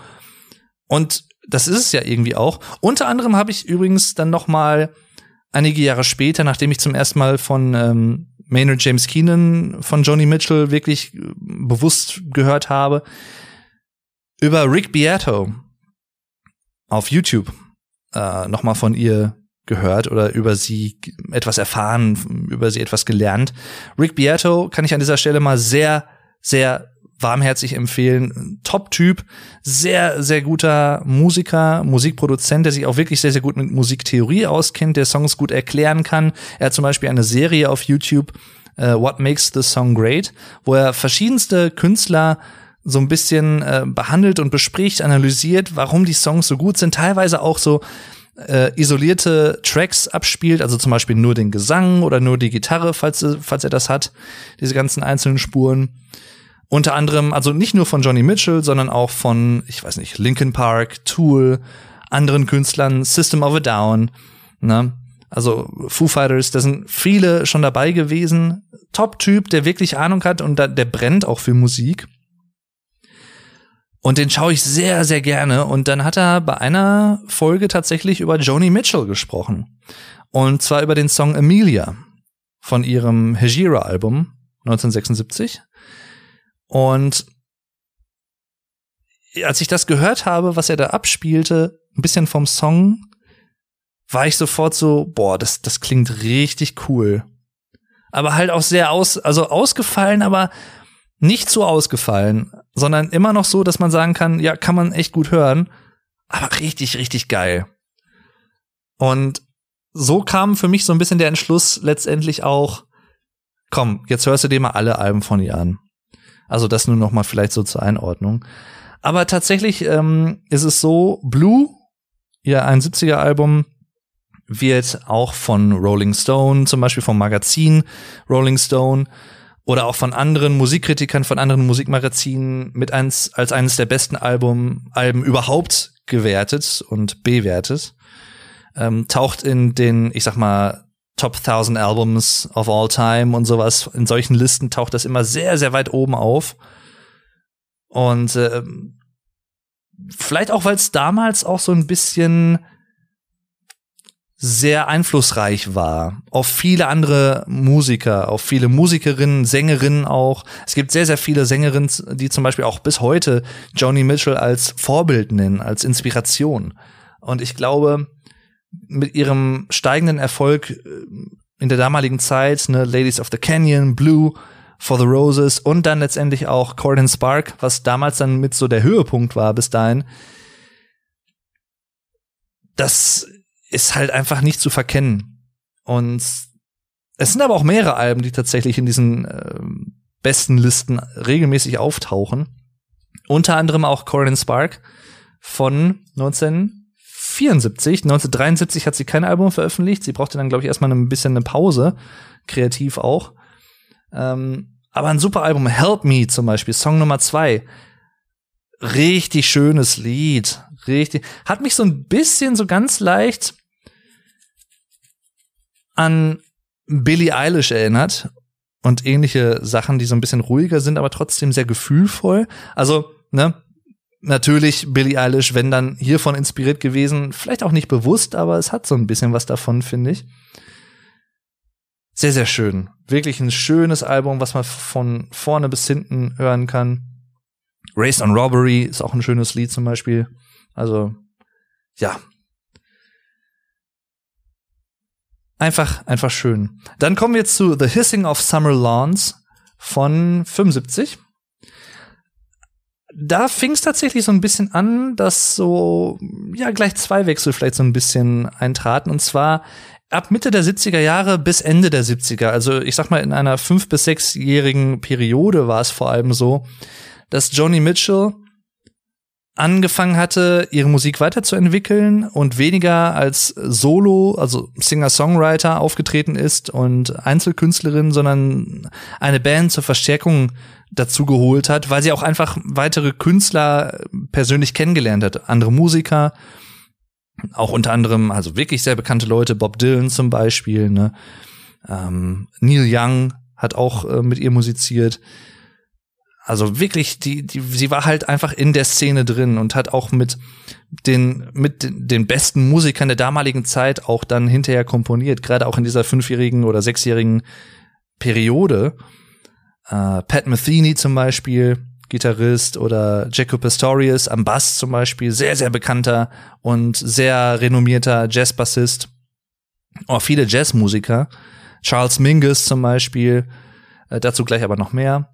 [SPEAKER 1] Und das ist es ja irgendwie auch. Unter anderem habe ich übrigens dann noch mal einige Jahre später, nachdem ich zum ersten Mal von ähm, Maynard James Keenan von Joni Mitchell wirklich äh, bewusst gehört habe, über Rick Beato auf YouTube äh, noch mal von ihr gehört oder über sie etwas erfahren, über sie etwas gelernt. Rick Beato kann ich an dieser Stelle mal sehr, sehr warmherzig empfehlen. Top-Typ, sehr, sehr guter Musiker, Musikproduzent, der sich auch wirklich sehr, sehr gut mit Musiktheorie auskennt, der Songs gut erklären kann. Er hat zum Beispiel eine Serie auf YouTube, uh, What Makes the Song Great, wo er verschiedenste Künstler so ein bisschen äh, behandelt und bespricht, analysiert, warum die Songs so gut sind, teilweise auch so äh, isolierte Tracks abspielt, also zum Beispiel nur den Gesang oder nur die Gitarre, falls, falls er das hat, diese ganzen einzelnen Spuren. Unter anderem, also nicht nur von Johnny Mitchell, sondern auch von, ich weiß nicht, Linkin Park, Tool, anderen Künstlern, System of a Down, ne? Also Foo Fighters, da sind viele schon dabei gewesen. Top-Typ, der wirklich Ahnung hat und da, der brennt auch für Musik. Und den schaue ich sehr, sehr gerne. Und dann hat er bei einer Folge tatsächlich über Joni Mitchell gesprochen. Und zwar über den Song Amelia von ihrem Hejira-Album 1976. Und als ich das gehört habe, was er da abspielte, ein bisschen vom Song, war ich sofort so, boah, das, das klingt richtig cool. Aber halt auch sehr aus, also ausgefallen, aber nicht so ausgefallen, sondern immer noch so, dass man sagen kann, ja, kann man echt gut hören, aber richtig, richtig geil. Und so kam für mich so ein bisschen der Entschluss letztendlich auch, komm, jetzt hörst du dir mal alle Alben von ihr an. Also das nur noch mal vielleicht so zur Einordnung. Aber tatsächlich ähm, ist es so, Blue, ihr 71er Album, wird auch von Rolling Stone, zum Beispiel vom Magazin Rolling Stone oder auch von anderen Musikkritikern, von anderen Musikmagazinen mit eins, als eines der besten Album, Alben überhaupt gewertet und bewertet. Ähm, taucht in den, ich sag mal, Top 1000 Albums of all time und sowas. In solchen Listen taucht das immer sehr, sehr weit oben auf. Und äh, vielleicht auch, weil es damals auch so ein bisschen sehr einflussreich war auf viele andere Musiker, auf viele Musikerinnen, Sängerinnen auch. Es gibt sehr, sehr viele Sängerinnen, die zum Beispiel auch bis heute Joni Mitchell als Vorbild nennen, als Inspiration. Und ich glaube, mit ihrem steigenden Erfolg äh, in der damaligen Zeit, ne, Ladies of the Canyon, Blue, For the Roses und dann letztendlich auch Corden Spark, was damals dann mit so der Höhepunkt war bis dahin. Das ist halt einfach nicht zu verkennen. Und es sind aber auch mehrere Alben, die tatsächlich in diesen äh, besten Listen regelmäßig auftauchen. Unter anderem auch Corin Spark von 1974 1974. 1973 hat sie kein Album veröffentlicht. Sie brauchte dann, glaube ich, erstmal ein bisschen eine Pause, kreativ auch. Ähm, aber ein super Album, Help Me zum Beispiel, Song Nummer zwei. Richtig schönes Lied. Richtig. Hat mich so ein bisschen, so ganz leicht an Billie Eilish erinnert und ähnliche Sachen, die so ein bisschen ruhiger sind, aber trotzdem sehr gefühlvoll. Also, ne, natürlich Billie Eilish, wenn dann hiervon inspiriert gewesen, vielleicht auch nicht bewusst, aber es hat so ein bisschen was davon, finde ich. Sehr, sehr schön. Wirklich ein schönes Album, was man von vorne bis hinten hören kann. Race on Robbery ist auch ein schönes Lied zum Beispiel. Also, ja. Einfach, einfach schön. Dann kommen wir zu The Hissing of Summer Lawns von 75 da fing es tatsächlich so ein bisschen an, dass so, ja, gleich zwei Wechsel vielleicht so ein bisschen eintraten. Und zwar ab Mitte der 70er Jahre bis Ende der 70er. Also ich sag mal, in einer fünf- bis sechsjährigen Periode war es vor allem so, dass Joni Mitchell angefangen hatte, ihre Musik weiterzuentwickeln und weniger als Solo, also Singer-Songwriter aufgetreten ist und Einzelkünstlerin, sondern eine Band zur Verstärkung dazu geholt hat, weil sie auch einfach weitere Künstler persönlich kennengelernt hat, andere Musiker, auch unter anderem, also wirklich sehr bekannte Leute, Bob Dylan zum Beispiel, ne? Ähm, Neil Young hat auch äh, mit ihr musiziert. Also wirklich, die, die, sie war halt einfach in der Szene drin und hat auch mit den, mit den besten Musikern der damaligen Zeit auch dann hinterher komponiert, gerade auch in dieser fünfjährigen oder sechsjährigen Periode. Äh, Pat Metheny zum Beispiel, Gitarrist, oder Jaco Pastorius am Bass zum Beispiel, sehr, sehr bekannter und sehr renommierter Jazzbassist. Oh, viele Jazzmusiker. Charles Mingus zum Beispiel, äh, dazu gleich aber noch mehr.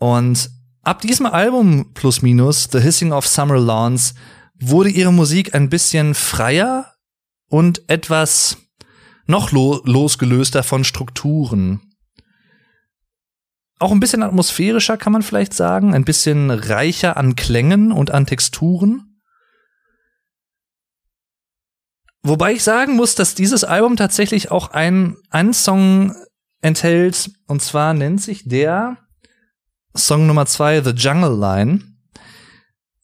[SPEAKER 1] Und ab diesem Album plus minus, The Hissing of Summer Lawns, wurde ihre Musik ein bisschen freier und etwas noch lo losgelöster von Strukturen auch ein bisschen atmosphärischer, kann man vielleicht sagen, ein bisschen reicher an Klängen und an Texturen. Wobei ich sagen muss, dass dieses Album tatsächlich auch einen, einen Song enthält, und zwar nennt sich der Song Nummer zwei The Jungle Line,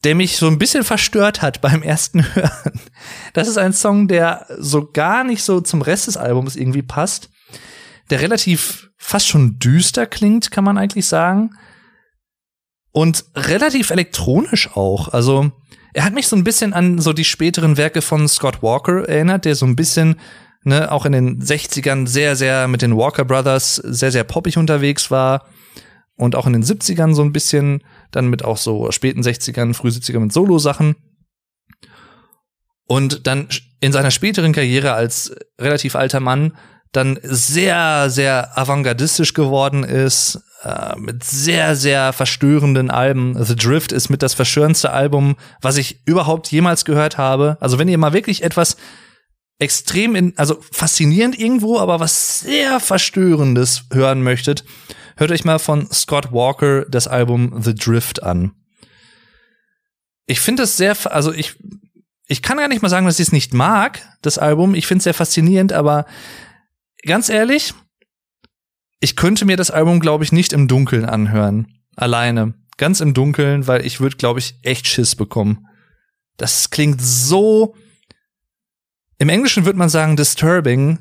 [SPEAKER 1] der mich so ein bisschen verstört hat beim ersten Hören. Das ist ein Song, der so gar nicht so zum Rest des Albums irgendwie passt, der relativ fast schon düster klingt, kann man eigentlich sagen. Und relativ elektronisch auch. Also, er hat mich so ein bisschen an so die späteren Werke von Scott Walker erinnert, der so ein bisschen, ne, auch in den 60ern sehr, sehr mit den Walker Brothers sehr, sehr poppig unterwegs war. Und auch in den 70ern so ein bisschen, dann mit auch so späten 60ern, früh 70ern mit Solo-Sachen. Und dann in seiner späteren Karriere als relativ alter Mann dann sehr, sehr avantgardistisch geworden ist, äh, mit sehr, sehr verstörenden Alben. The Drift ist mit das verstörendste Album, was ich überhaupt jemals gehört habe. Also wenn ihr mal wirklich etwas extrem in, also faszinierend irgendwo, aber was sehr verstörendes hören möchtet, hört euch mal von Scott Walker das Album The Drift an. Ich finde es sehr, also ich, ich kann gar nicht mal sagen, dass ich es nicht mag, das Album. Ich finde es sehr faszinierend, aber ganz ehrlich, ich könnte mir das Album, glaube ich, nicht im Dunkeln anhören. Alleine. Ganz im Dunkeln, weil ich würde, glaube ich, echt Schiss bekommen. Das klingt so. Im Englischen würde man sagen disturbing,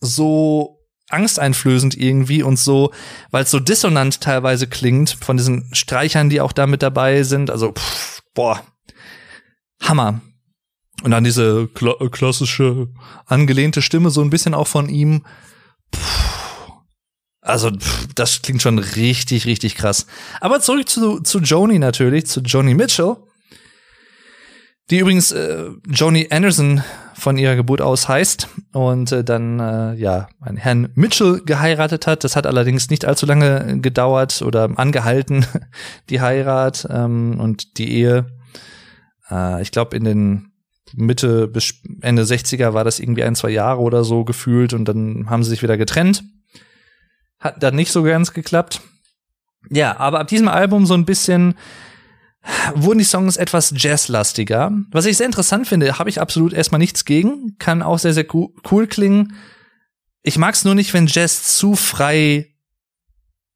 [SPEAKER 1] so angsteinflößend irgendwie und so, weil es so dissonant teilweise klingt von diesen Streichern, die auch da mit dabei sind. Also, pff, boah, Hammer. Und dann diese kla äh, klassische angelehnte Stimme, so ein bisschen auch von ihm. Puh. Also, pff, das klingt schon richtig, richtig krass. Aber zurück zu, zu Joni natürlich, zu Joni Mitchell. Die übrigens äh, Joni Anderson von ihrer Geburt aus heißt und äh, dann äh, ja einen Herrn Mitchell geheiratet hat. Das hat allerdings nicht allzu lange gedauert oder angehalten, die Heirat ähm, und die Ehe. Äh, ich glaube, in den Mitte bis Ende 60er war das irgendwie ein, zwei Jahre oder so gefühlt und dann haben sie sich wieder getrennt. Hat dann nicht so ganz geklappt. Ja, aber ab diesem Album so ein bisschen wurden die Songs etwas jazzlastiger. Was ich sehr interessant finde, habe ich absolut erstmal nichts gegen, kann auch sehr, sehr cool klingen. Ich mag es nur nicht, wenn Jazz zu frei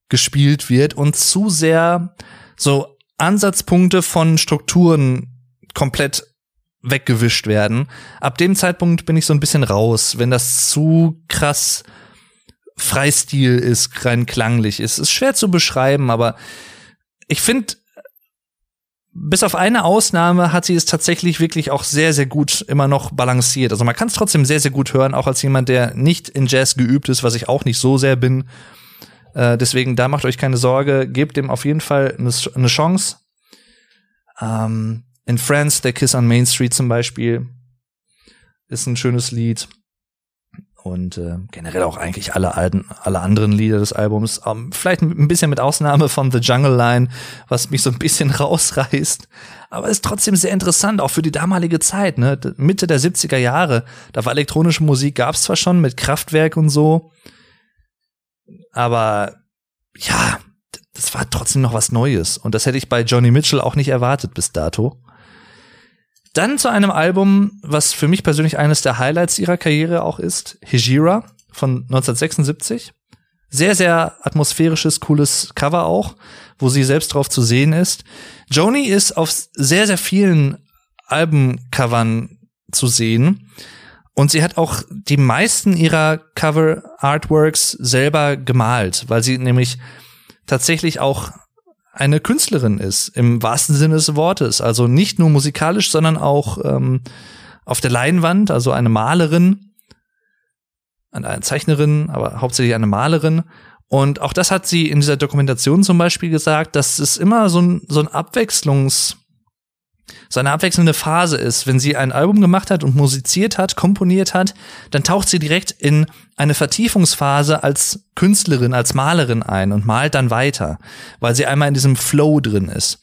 [SPEAKER 1] gespielt wird und zu sehr so Ansatzpunkte von Strukturen komplett weggewischt werden. Ab dem Zeitpunkt bin ich so ein bisschen raus, wenn das zu krass Freistil ist, rein klanglich ist. Ist schwer zu beschreiben, aber ich finde, bis auf eine Ausnahme hat sie es tatsächlich wirklich auch sehr, sehr gut immer noch balanciert. Also man kann es trotzdem sehr, sehr gut hören, auch als jemand, der nicht in Jazz geübt ist, was ich auch nicht so sehr bin. Äh, deswegen, da macht euch keine Sorge, gebt dem auf jeden Fall eine, eine Chance. Ähm, in France, The Kiss on Main Street zum Beispiel, ist ein schönes Lied und äh, generell auch eigentlich alle alten, alle anderen Lieder des Albums. Ähm, vielleicht ein bisschen mit Ausnahme von The Jungle Line, was mich so ein bisschen rausreißt. Aber ist trotzdem sehr interessant, auch für die damalige Zeit, ne? Mitte der 70er Jahre. Da war elektronische Musik, gab's zwar schon mit Kraftwerk und so, aber ja, das war trotzdem noch was Neues. Und das hätte ich bei Johnny Mitchell auch nicht erwartet bis dato. Dann zu einem Album, was für mich persönlich eines der Highlights ihrer Karriere auch ist, Hijira von 1976. Sehr, sehr atmosphärisches, cooles Cover auch, wo sie selbst drauf zu sehen ist. Joni ist auf sehr, sehr vielen Albencovern zu sehen. Und sie hat auch die meisten ihrer Cover-Artworks selber gemalt, weil sie nämlich tatsächlich auch eine Künstlerin ist, im wahrsten Sinne des Wortes. Also nicht nur musikalisch, sondern auch ähm, auf der Leinwand, also eine Malerin, eine Zeichnerin, aber hauptsächlich eine Malerin. Und auch das hat sie in dieser Dokumentation zum Beispiel gesagt, dass es immer so ein, so ein Abwechslungs- so eine abwechselnde Phase ist. Wenn sie ein Album gemacht hat und musiziert hat, komponiert hat, dann taucht sie direkt in eine Vertiefungsphase als Künstlerin, als Malerin ein und malt dann weiter, weil sie einmal in diesem Flow drin ist.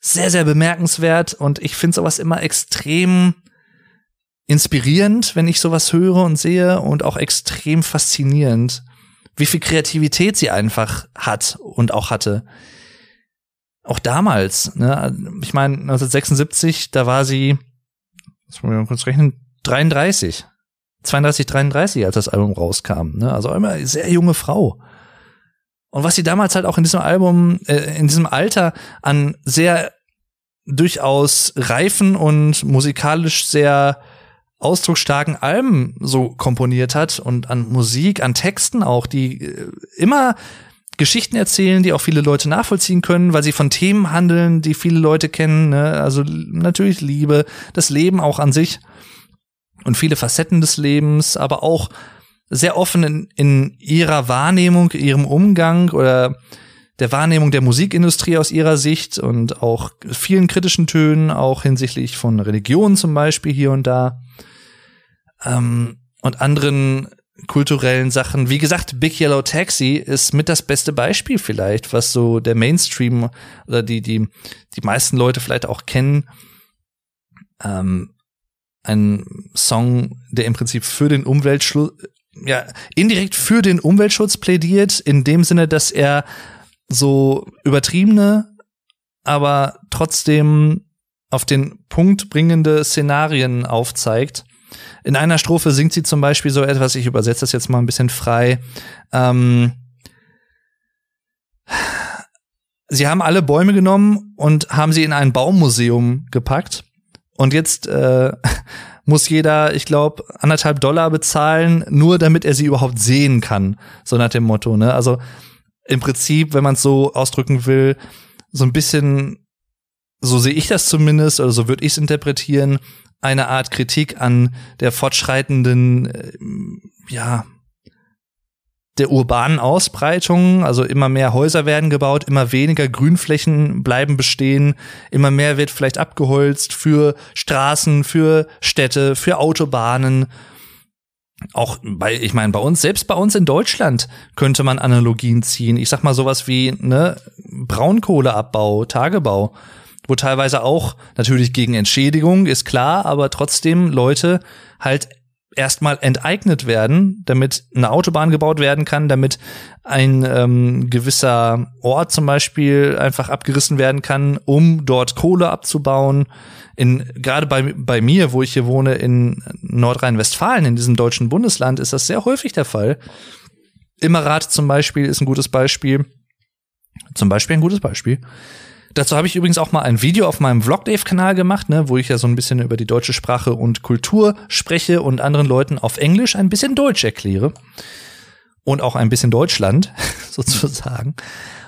[SPEAKER 1] Sehr, sehr bemerkenswert und ich finde sowas immer extrem inspirierend, wenn ich sowas höre und sehe und auch extrem faszinierend, wie viel Kreativität sie einfach hat und auch hatte auch damals, ne, ich meine, 1976, da war sie, muss man mal kurz rechnen, 33. 32, 33, als das Album rauskam, ne, also immer sehr junge Frau. Und was sie damals halt auch in diesem Album, äh, in diesem Alter an sehr durchaus reifen und musikalisch sehr ausdrucksstarken Alben so komponiert hat und an Musik, an Texten auch, die äh, immer Geschichten erzählen, die auch viele Leute nachvollziehen können, weil sie von Themen handeln, die viele Leute kennen. Ne? Also natürlich Liebe, das Leben auch an sich und viele Facetten des Lebens, aber auch sehr offen in, in ihrer Wahrnehmung, ihrem Umgang oder der Wahrnehmung der Musikindustrie aus ihrer Sicht und auch vielen kritischen Tönen, auch hinsichtlich von Religion zum Beispiel hier und da ähm, und anderen kulturellen Sachen. Wie gesagt, Big Yellow Taxi ist mit das beste Beispiel vielleicht, was so der Mainstream oder die, die, die meisten Leute vielleicht auch kennen. Ähm, ein Song, der im Prinzip für den Umweltschutz, ja, indirekt für den Umweltschutz plädiert, in dem Sinne, dass er so übertriebene, aber trotzdem auf den Punkt bringende Szenarien aufzeigt in einer Strophe singt sie zum Beispiel so etwas, ich übersetze das jetzt mal ein bisschen frei. Ähm, sie haben alle Bäume genommen und haben sie in ein Baumuseum gepackt. Und jetzt äh, muss jeder, ich glaube, anderthalb Dollar bezahlen, nur damit er sie überhaupt sehen kann. So nach dem Motto, ne? Also im Prinzip, wenn man es so ausdrücken will, so ein bisschen, so sehe ich das zumindest, oder so würde ich es interpretieren, eine Art Kritik an der fortschreitenden, äh, ja, der urbanen Ausbreitung, also immer mehr Häuser werden gebaut, immer weniger Grünflächen bleiben bestehen, immer mehr wird vielleicht abgeholzt für Straßen, für Städte, für Autobahnen. Auch bei, ich meine, bei uns, selbst bei uns in Deutschland könnte man Analogien ziehen. Ich sag mal sowas wie, ne, Braunkohleabbau, Tagebau wo teilweise auch natürlich gegen Entschädigung ist klar, aber trotzdem Leute halt erstmal enteignet werden, damit eine Autobahn gebaut werden kann, damit ein ähm, gewisser Ort zum Beispiel einfach abgerissen werden kann, um dort Kohle abzubauen. In gerade bei bei mir, wo ich hier wohne in Nordrhein-Westfalen, in diesem deutschen Bundesland, ist das sehr häufig der Fall. Immerat zum Beispiel ist ein gutes Beispiel. Zum Beispiel ein gutes Beispiel. Dazu habe ich übrigens auch mal ein Video auf meinem Vlogdave-Kanal gemacht, ne, wo ich ja so ein bisschen über die deutsche Sprache und Kultur spreche und anderen Leuten auf Englisch ein bisschen Deutsch erkläre. Und auch ein bisschen Deutschland, sozusagen.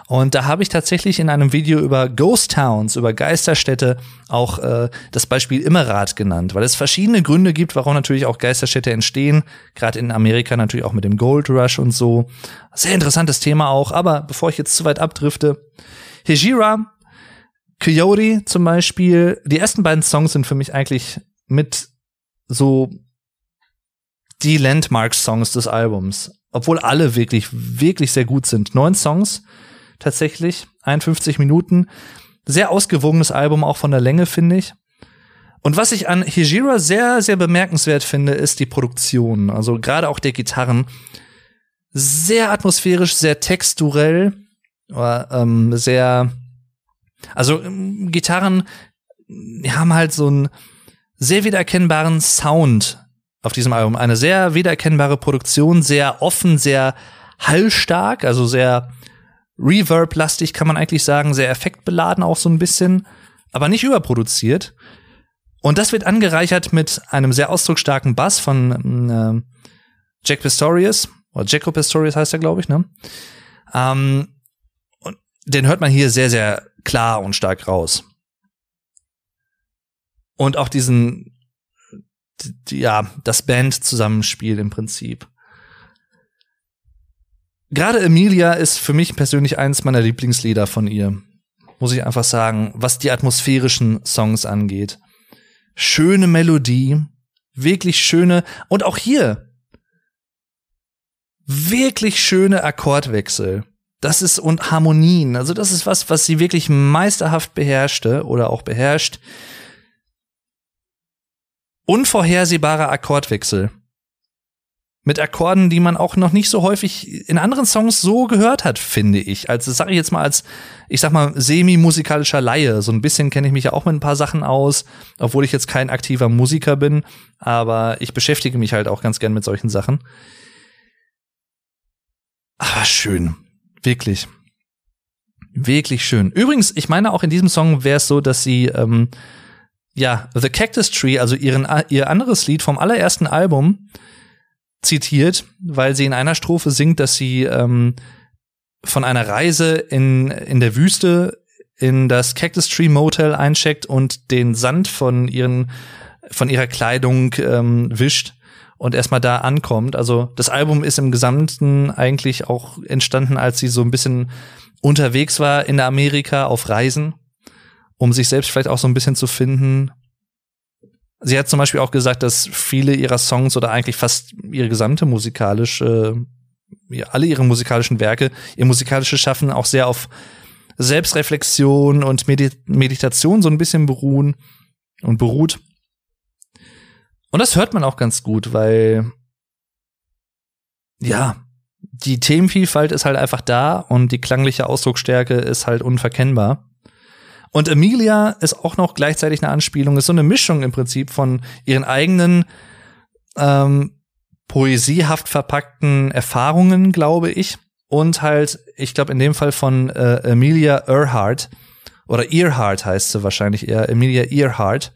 [SPEAKER 1] Und da habe ich tatsächlich in einem Video über Ghost Towns, über Geisterstädte, auch äh, das Beispiel Immerat genannt, weil es verschiedene Gründe gibt, warum natürlich auch Geisterstädte entstehen. Gerade in Amerika natürlich auch mit dem Gold Rush und so. Sehr interessantes Thema auch. Aber bevor ich jetzt zu weit abdrifte, Hejira Coyote zum Beispiel, die ersten beiden Songs sind für mich eigentlich mit so die Landmark-Songs des Albums. Obwohl alle wirklich, wirklich sehr gut sind. Neun Songs tatsächlich, 51 Minuten. Sehr ausgewogenes Album, auch von der Länge, finde ich. Und was ich an Hijira sehr, sehr bemerkenswert finde, ist die Produktion. Also gerade auch der Gitarren. Sehr atmosphärisch, sehr texturell, oder, ähm, sehr also ähm, Gitarren haben halt so einen sehr wiedererkennbaren Sound auf diesem Album. Eine sehr wiedererkennbare Produktion, sehr offen, sehr hallstark, also sehr Reverb-lastig kann man eigentlich sagen, sehr effektbeladen auch so ein bisschen, aber nicht überproduziert. Und das wird angereichert mit einem sehr ausdrucksstarken Bass von äh, Jack Pistorius, oder Jacob Pistorius heißt er, glaube ich, ne? Ähm, und den hört man hier sehr, sehr klar und stark raus. Und auch diesen, ja, das Band-Zusammenspiel im Prinzip. Gerade Emilia ist für mich persönlich eins meiner Lieblingslieder von ihr. Muss ich einfach sagen, was die atmosphärischen Songs angeht. Schöne Melodie, wirklich schöne, und auch hier, wirklich schöne Akkordwechsel. Das ist und Harmonien. Also das ist was, was sie wirklich meisterhaft beherrschte oder auch beherrscht. Unvorhersehbarer Akkordwechsel. Mit Akkorden, die man auch noch nicht so häufig in anderen Songs so gehört hat, finde ich. Also sage ich jetzt mal als, ich sag mal, semi-musikalischer Laie. So ein bisschen kenne ich mich ja auch mit ein paar Sachen aus, obwohl ich jetzt kein aktiver Musiker bin. Aber ich beschäftige mich halt auch ganz gern mit solchen Sachen. Aber schön. Wirklich. Wirklich schön. Übrigens, ich meine auch in diesem Song wäre es so, dass sie ähm, ja The Cactus Tree, also ihren ihr anderes Lied vom allerersten Album zitiert, weil sie in einer Strophe singt, dass sie ähm, von einer Reise in in der Wüste in das Cactus Tree Motel eincheckt und den Sand von ihren von ihrer Kleidung ähm, wischt und erstmal da ankommt. Also das Album ist im Gesamten eigentlich auch entstanden, als sie so ein bisschen unterwegs war in Amerika auf Reisen, um sich selbst vielleicht auch so ein bisschen zu finden. Sie hat zum Beispiel auch gesagt, dass viele ihrer Songs oder eigentlich fast ihre gesamte musikalische, alle ihre musikalischen Werke, ihr musikalisches Schaffen auch sehr auf Selbstreflexion und Meditation so ein bisschen beruhen und beruht. Und das hört man auch ganz gut, weil ja, die Themenvielfalt ist halt einfach da und die klangliche Ausdrucksstärke ist halt unverkennbar. Und Emilia ist auch noch gleichzeitig eine Anspielung, ist so eine Mischung im Prinzip von ihren eigenen ähm, poesiehaft verpackten Erfahrungen, glaube ich, und halt, ich glaube in dem Fall von äh, Emilia Earhart oder Earhart heißt sie wahrscheinlich eher, Emilia Earhart,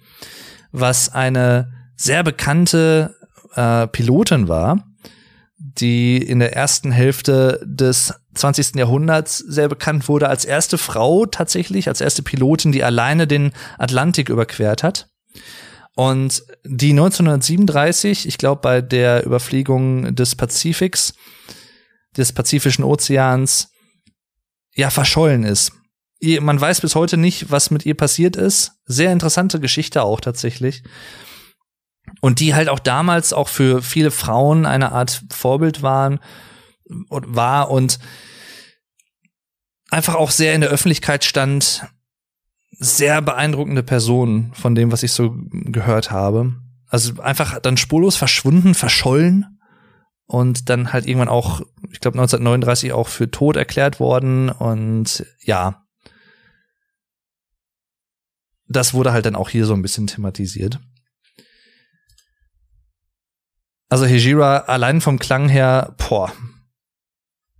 [SPEAKER 1] was eine sehr bekannte äh, Pilotin war, die in der ersten Hälfte des 20. Jahrhunderts sehr bekannt wurde als erste Frau tatsächlich, als erste Pilotin, die alleine den Atlantik überquert hat. Und die 1937, ich glaube, bei der Überfliegung des Pazifiks, des Pazifischen Ozeans, ja, verschollen ist. Man weiß bis heute nicht, was mit ihr passiert ist. Sehr interessante Geschichte auch tatsächlich. Und die halt auch damals auch für viele Frauen eine Art Vorbild waren und war und einfach auch sehr in der Öffentlichkeit stand. Sehr beeindruckende Person von dem, was ich so gehört habe. Also einfach dann spurlos verschwunden, verschollen und dann halt irgendwann auch, ich glaube 1939 auch für tot erklärt worden und ja, das wurde halt dann auch hier so ein bisschen thematisiert. Also Hejira allein vom Klang her, boah,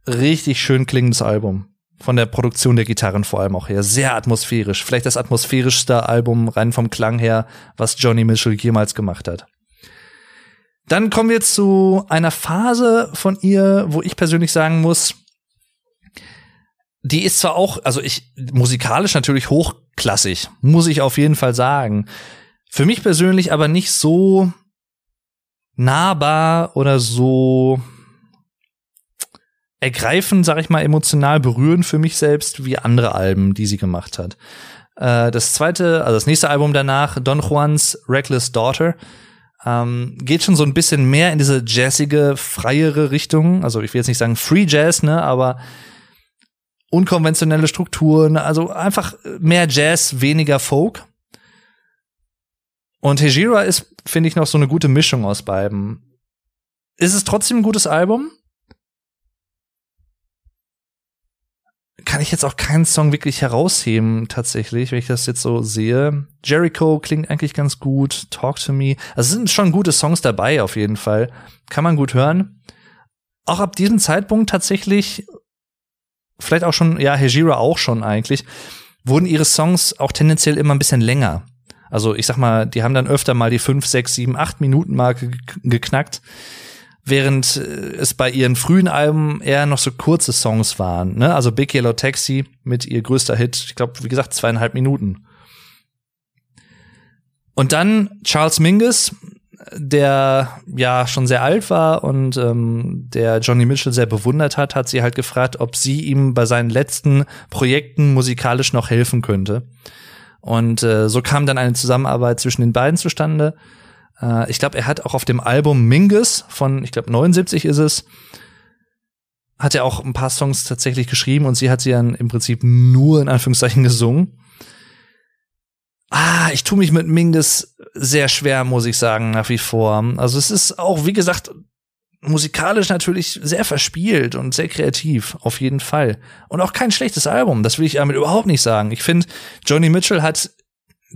[SPEAKER 1] richtig schön klingendes Album. Von der Produktion der Gitarren vor allem auch her. Sehr atmosphärisch. Vielleicht das atmosphärischste Album rein vom Klang her, was Johnny Mitchell jemals gemacht hat. Dann kommen wir zu einer Phase von ihr, wo ich persönlich sagen muss, die ist zwar auch, also ich, musikalisch natürlich hochklassig, muss ich auf jeden Fall sagen. Für mich persönlich aber nicht so nahbar oder so ergreifend, sag ich mal, emotional berührend für mich selbst wie andere Alben, die sie gemacht hat. Äh, das zweite, also das nächste Album danach, Don Juans Reckless Daughter, ähm, geht schon so ein bisschen mehr in diese jazzige, freiere Richtung. Also ich will jetzt nicht sagen Free Jazz, ne, aber unkonventionelle Strukturen, also einfach mehr Jazz, weniger Folk. Und Hejira ist, finde ich, noch so eine gute Mischung aus beiden. Ist es trotzdem ein gutes Album? kann ich jetzt auch keinen Song wirklich herausheben, tatsächlich, wenn ich das jetzt so sehe. Jericho klingt eigentlich ganz gut, Talk to Me. Also es sind schon gute Songs dabei, auf jeden Fall. Kann man gut hören. Auch ab diesem Zeitpunkt tatsächlich, vielleicht auch schon, ja, Hejira auch schon eigentlich, wurden ihre Songs auch tendenziell immer ein bisschen länger. Also ich sag mal, die haben dann öfter mal die 5, 6, 7, 8 Minuten Marke geknackt während äh, es bei ihren frühen Alben eher noch so kurze Songs waren. Ne? Also Big Yellow Taxi mit ihr größter Hit, ich glaube, wie gesagt, zweieinhalb Minuten. Und dann Charles Mingus, der ja schon sehr alt war und ähm, der Johnny Mitchell sehr bewundert hat, hat sie halt gefragt, ob sie ihm bei seinen letzten Projekten musikalisch noch helfen könnte. Und äh, so kam dann eine Zusammenarbeit zwischen den beiden zustande. Äh, ich glaube, er hat auch auf dem Album Mingus von, ich glaube, 79 ist es, hat er auch ein paar Songs tatsächlich geschrieben und sie hat sie dann im Prinzip nur in Anführungszeichen gesungen. Ah, ich tue mich mit Mingus sehr schwer, muss ich sagen, nach wie vor. Also es ist auch, wie gesagt, musikalisch natürlich sehr verspielt und sehr kreativ, auf jeden Fall. Und auch kein schlechtes Album, das will ich damit überhaupt nicht sagen. Ich finde, Johnny Mitchell hat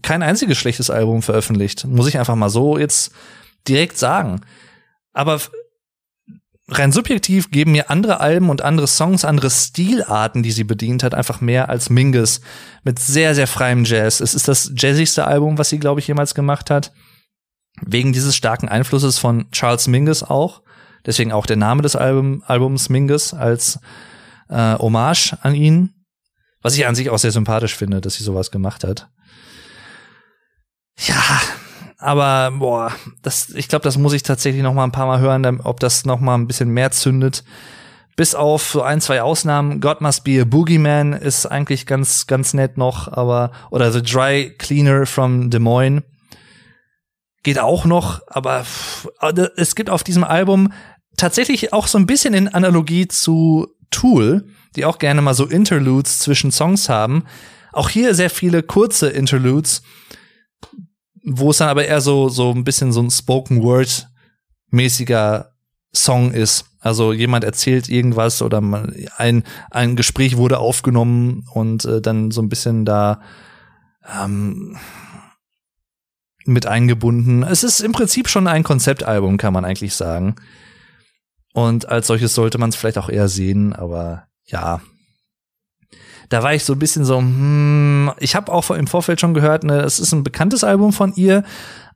[SPEAKER 1] kein einziges schlechtes Album veröffentlicht. Muss ich einfach mal so jetzt direkt sagen. Aber rein subjektiv geben mir andere Alben und andere Songs, andere Stilarten, die sie bedient hat, einfach mehr als Mingus mit sehr, sehr freiem Jazz. Es ist das jazzigste Album, was sie, glaube ich, jemals gemacht hat. Wegen dieses starken Einflusses von Charles Mingus auch. Deswegen auch der Name des Album, Albums Mingus als äh, Hommage an ihn. Was ich an sich auch sehr sympathisch finde, dass sie sowas gemacht hat. Ja, aber boah, das, ich glaube, das muss ich tatsächlich noch mal ein paar Mal hören, ob das noch mal ein bisschen mehr zündet. Bis auf so ein, zwei Ausnahmen. God Must Be a Boogeyman ist eigentlich ganz, ganz nett noch, aber, oder The Dry Cleaner from Des Moines geht auch noch, aber es gibt auf diesem Album tatsächlich auch so ein bisschen in Analogie zu Tool, die auch gerne mal so Interludes zwischen Songs haben. Auch hier sehr viele kurze Interludes, wo es dann aber eher so, so ein bisschen so ein Spoken Word mäßiger Song ist. Also jemand erzählt irgendwas oder man, ein, ein Gespräch wurde aufgenommen und äh, dann so ein bisschen da ähm, mit eingebunden. Es ist im Prinzip schon ein Konzeptalbum, kann man eigentlich sagen. Und als solches sollte man es vielleicht auch eher sehen, aber ja, da war ich so ein bisschen so, hm, ich habe auch im Vorfeld schon gehört, ne, es ist ein bekanntes Album von ihr,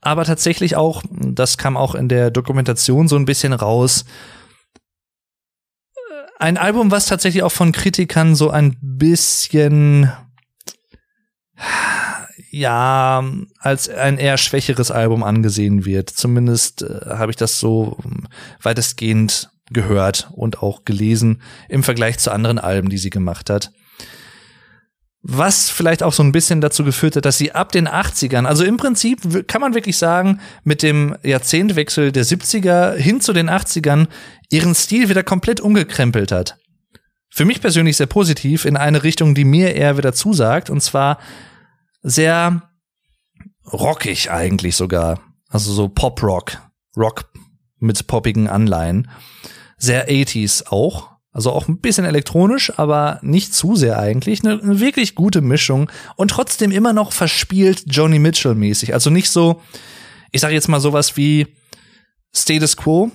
[SPEAKER 1] aber tatsächlich auch, das kam auch in der Dokumentation so ein bisschen raus, ein Album, was tatsächlich auch von Kritikern so ein bisschen ja, als ein eher schwächeres Album angesehen wird. Zumindest äh, habe ich das so weitestgehend gehört und auch gelesen im Vergleich zu anderen Alben, die sie gemacht hat was vielleicht auch so ein bisschen dazu geführt hat, dass sie ab den 80ern, also im Prinzip kann man wirklich sagen, mit dem Jahrzehntwechsel der 70er hin zu den 80ern ihren Stil wieder komplett umgekrempelt hat. Für mich persönlich sehr positiv in eine Richtung, die mir eher wieder zusagt, und zwar sehr rockig eigentlich sogar. Also so Pop-Rock. Rock mit poppigen Anleihen. Sehr 80s auch. Also auch ein bisschen elektronisch, aber nicht zu sehr eigentlich. Eine, eine wirklich gute Mischung und trotzdem immer noch verspielt Joni Mitchell mäßig. Also nicht so, ich sage jetzt mal sowas wie Status Quo,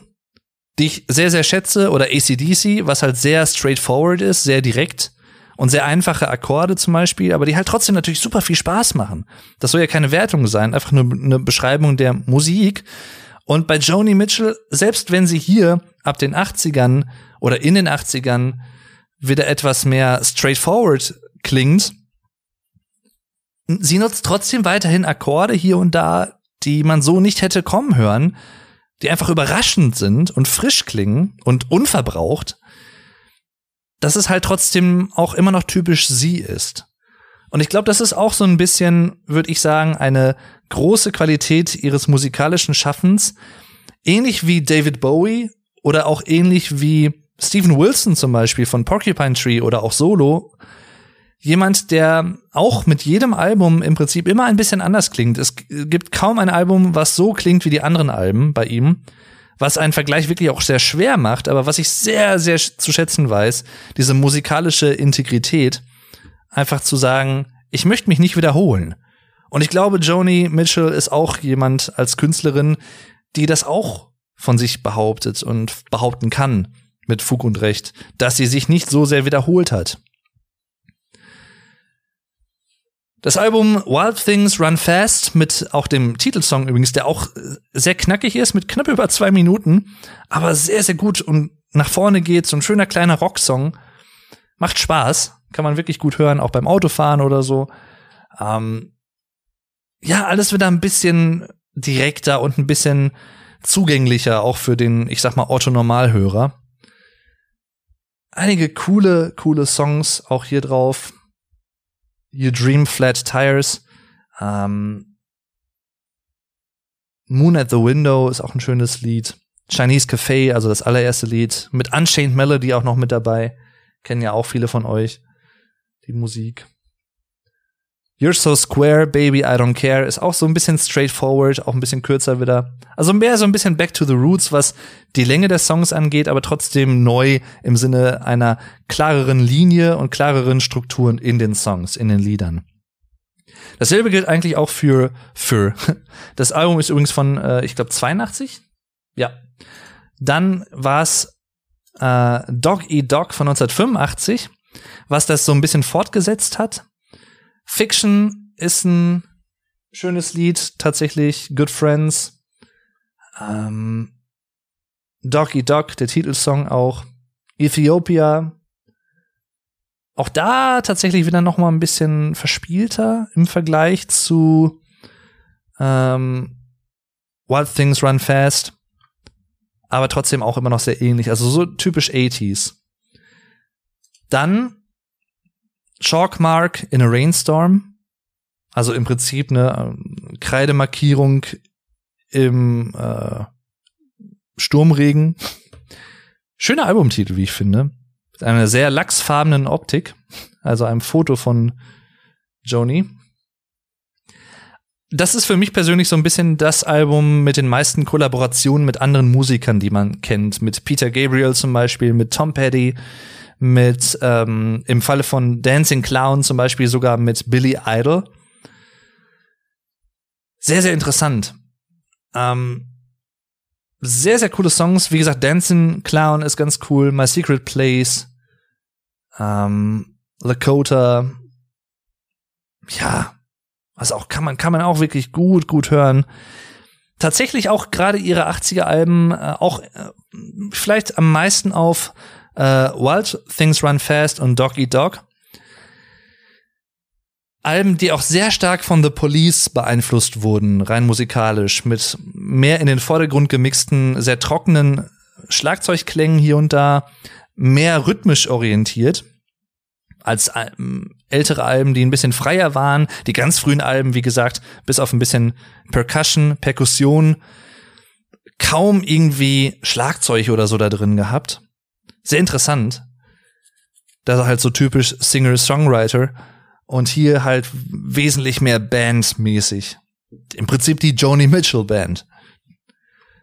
[SPEAKER 1] die ich sehr, sehr schätze, oder ACDC, was halt sehr straightforward ist, sehr direkt und sehr einfache Akkorde zum Beispiel, aber die halt trotzdem natürlich super viel Spaß machen. Das soll ja keine Wertung sein, einfach nur eine Beschreibung der Musik. Und bei Joni Mitchell, selbst wenn sie hier ab den 80ern oder in den 80ern wieder etwas mehr straightforward klingt, sie nutzt trotzdem weiterhin Akkorde hier und da, die man so nicht hätte kommen hören, die einfach überraschend sind und frisch klingen und unverbraucht, dass es halt trotzdem auch immer noch typisch sie ist. Und ich glaube, das ist auch so ein bisschen, würde ich sagen, eine große Qualität ihres musikalischen Schaffens. Ähnlich wie David Bowie oder auch ähnlich wie Stephen Wilson zum Beispiel von Porcupine Tree oder auch Solo. Jemand, der auch mit jedem Album im Prinzip immer ein bisschen anders klingt. Es gibt kaum ein Album, was so klingt wie die anderen Alben bei ihm was einen Vergleich wirklich auch sehr schwer macht, aber was ich sehr, sehr zu schätzen weiß, diese musikalische Integrität, einfach zu sagen, ich möchte mich nicht wiederholen. Und ich glaube, Joni Mitchell ist auch jemand als Künstlerin, die das auch von sich behauptet und behaupten kann, mit Fug und Recht, dass sie sich nicht so sehr wiederholt hat. Das Album Wild Things Run Fast mit auch dem Titelsong übrigens, der auch sehr knackig ist, mit knapp über zwei Minuten, aber sehr, sehr gut und nach vorne geht, so ein schöner kleiner Rocksong. Macht Spaß, kann man wirklich gut hören, auch beim Autofahren oder so. Ähm, ja, alles wieder ein bisschen direkter und ein bisschen zugänglicher, auch für den, ich sag mal, Otto-Normalhörer. Einige coole, coole Songs auch hier drauf. You Dream Flat Tires. Ähm, Moon at the Window ist auch ein schönes Lied. Chinese Cafe, also das allererste Lied. Mit Unchained Melody auch noch mit dabei. Kennen ja auch viele von euch die Musik. You're So Square, Baby, I Don't Care ist auch so ein bisschen straightforward, auch ein bisschen kürzer wieder. Also mehr so ein bisschen back to the roots, was die Länge der Songs angeht, aber trotzdem neu im Sinne einer klareren Linie und klareren Strukturen in den Songs, in den Liedern. Dasselbe gilt eigentlich auch für für. Das Album ist übrigens von, äh, ich glaube, 82. Ja. Dann war es äh, Dog Eat Dog von 1985, was das so ein bisschen fortgesetzt hat. Fiction ist ein schönes Lied, tatsächlich. Good Friends. Ähm, Doggy Dog, der Titelsong auch. Ethiopia. Auch da tatsächlich wieder noch mal ein bisschen verspielter im Vergleich zu ähm, Wild Things Run Fast. Aber trotzdem auch immer noch sehr ähnlich. Also so typisch 80s. Dann Chalkmark in a Rainstorm. Also im Prinzip eine ähm, Kreidemarkierung im äh, Sturmregen. Schöner Albumtitel, wie ich finde. Mit einer sehr lachsfarbenen Optik. Also einem Foto von Joni. Das ist für mich persönlich so ein bisschen das Album mit den meisten Kollaborationen mit anderen Musikern, die man kennt. Mit Peter Gabriel zum Beispiel, mit Tom Petty, mit ähm, im Falle von Dancing Clown zum Beispiel sogar mit Billy Idol. Sehr, sehr interessant. Ähm, sehr, sehr coole Songs. Wie gesagt, Dancing Clown ist ganz cool. My Secret Place. Ähm, Lakota. Ja. Was auch kann man, kann man auch wirklich gut, gut hören. Tatsächlich auch gerade ihre 80er Alben, äh, auch äh, vielleicht am meisten auf äh, Wild Things Run Fast und Dog Eat Dog. Alben, die auch sehr stark von The Police beeinflusst wurden, rein musikalisch, mit mehr in den Vordergrund gemixten, sehr trockenen Schlagzeugklängen hier und da, mehr rhythmisch orientiert als ältere Alben, die ein bisschen freier waren. Die ganz frühen Alben, wie gesagt, bis auf ein bisschen Percussion, Perkussion, kaum irgendwie Schlagzeug oder so da drin gehabt sehr interessant. Das ist halt so typisch Singer-Songwriter und hier halt wesentlich mehr bandmäßig. im Prinzip die Joni Mitchell Band.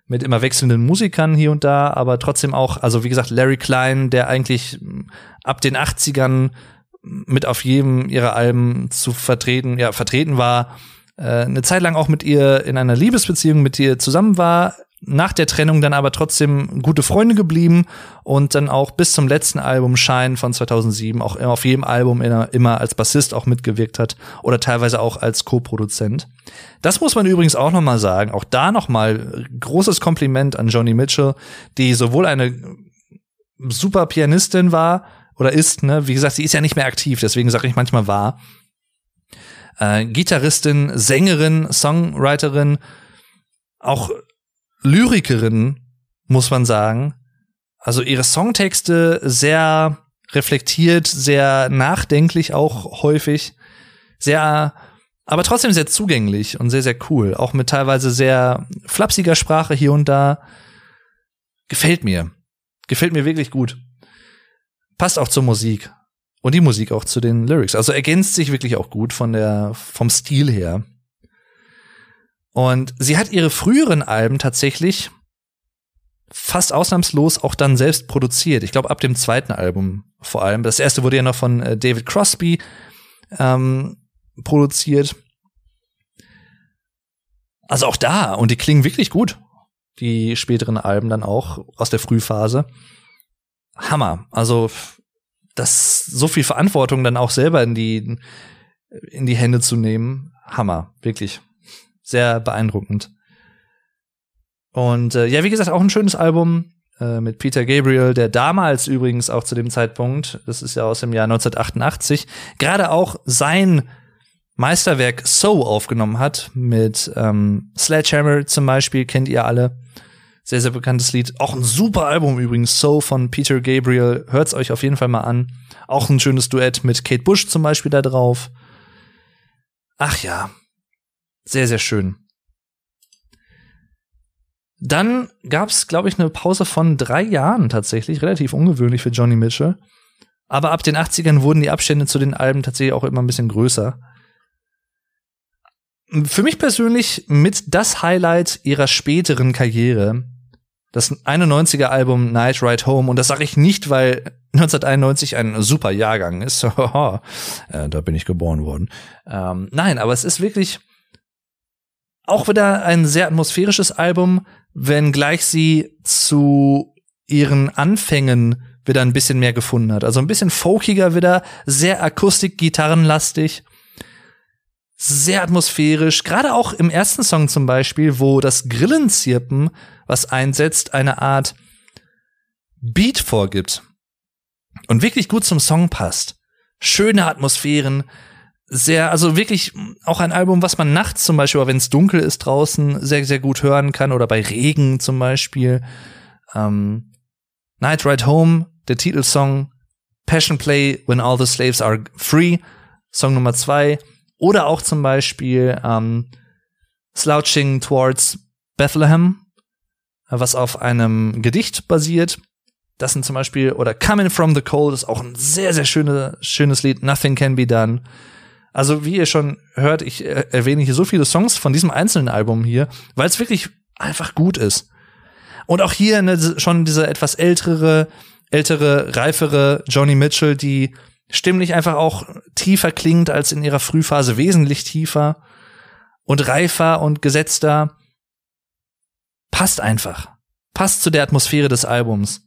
[SPEAKER 1] Mit immer wechselnden Musikern hier und da, aber trotzdem auch, also wie gesagt, Larry Klein, der eigentlich ab den 80ern mit auf jedem ihrer Alben zu vertreten, ja, vertreten war, äh, eine Zeit lang auch mit ihr in einer Liebesbeziehung mit ihr zusammen war, nach der Trennung dann aber trotzdem gute Freunde geblieben und dann auch bis zum letzten Album Shine von 2007 auch auf jedem Album immer, als Bassist auch mitgewirkt hat oder teilweise auch als Co-Produzent. Das muss man übrigens auch noch mal sagen. Auch da noch mal großes Kompliment an Joni Mitchell, die sowohl eine super Pianistin war oder ist, ne, wie gesagt, sie ist ja nicht mehr aktiv, deswegen sage ich manchmal war. Äh, Gitarristin, Sängerin, Songwriterin, auch Lyrikerin, muss man sagen. Also ihre Songtexte sehr reflektiert, sehr nachdenklich auch häufig, sehr, aber trotzdem sehr zugänglich und sehr, sehr cool. Auch mit teilweise sehr flapsiger Sprache hier und da. Gefällt mir. Gefällt mir wirklich gut. Passt auch zur Musik. Und die Musik auch zu den Lyrics. Also ergänzt sich wirklich auch gut von der, vom Stil her. Und sie hat ihre früheren Alben tatsächlich fast ausnahmslos auch dann selbst produziert. Ich glaube, ab dem zweiten Album vor allem. Das erste wurde ja noch von äh, David Crosby ähm, produziert. Also auch da, und die klingen wirklich gut. Die späteren Alben dann auch aus der Frühphase. Hammer. Also, das so viel Verantwortung dann auch selber in die, in die Hände zu nehmen. Hammer. Wirklich sehr beeindruckend. Und äh, ja, wie gesagt, auch ein schönes Album äh, mit Peter Gabriel, der damals übrigens auch zu dem Zeitpunkt, das ist ja aus dem Jahr 1988, gerade auch sein Meisterwerk So aufgenommen hat mit ähm, Sledgehammer zum Beispiel, kennt ihr alle. Sehr, sehr bekanntes Lied. Auch ein super Album übrigens, So von Peter Gabriel. Hört's euch auf jeden Fall mal an. Auch ein schönes Duett mit Kate Bush zum Beispiel da drauf. Ach ja, sehr, sehr schön. Dann gab's, glaube ich, eine Pause von drei Jahren tatsächlich, relativ ungewöhnlich für Johnny Mitchell. Aber ab den 80ern wurden die Abstände zu den Alben tatsächlich auch immer ein bisschen größer. Für mich persönlich mit das Highlight ihrer späteren Karriere, das 91er Album Night Ride Home. Und das sage ich nicht, weil 1991 ein super Jahrgang ist. äh, da bin ich geboren worden. Ähm, nein, aber es ist wirklich auch wieder ein sehr atmosphärisches Album, wenngleich sie zu ihren Anfängen wieder ein bisschen mehr gefunden hat. Also ein bisschen folkiger wieder, sehr akustik-gitarrenlastig, sehr atmosphärisch. Gerade auch im ersten Song zum Beispiel, wo das Grillenzirpen, was einsetzt, eine Art Beat vorgibt und wirklich gut zum Song passt. Schöne Atmosphären, sehr, also wirklich auch ein Album, was man nachts zum Beispiel, wenn es dunkel ist draußen, sehr, sehr gut hören kann oder bei Regen zum Beispiel. Ähm, Night Ride Home, der Titelsong, Passion Play, When All the Slaves Are Free, Song Nummer zwei. Oder auch zum Beispiel ähm, Slouching Towards Bethlehem, was auf einem Gedicht basiert. Das sind zum Beispiel, oder Coming from the Cold ist auch ein sehr, sehr schöne, schönes Lied. Nothing Can Be Done. Also wie ihr schon hört, ich äh, erwähne hier so viele Songs von diesem einzelnen Album hier, weil es wirklich einfach gut ist. Und auch hier ne, schon diese etwas ältere, ältere, reifere Johnny Mitchell, die stimmlich einfach auch tiefer klingt als in ihrer Frühphase, wesentlich tiefer und reifer und gesetzter. Passt einfach. Passt zu der Atmosphäre des Albums.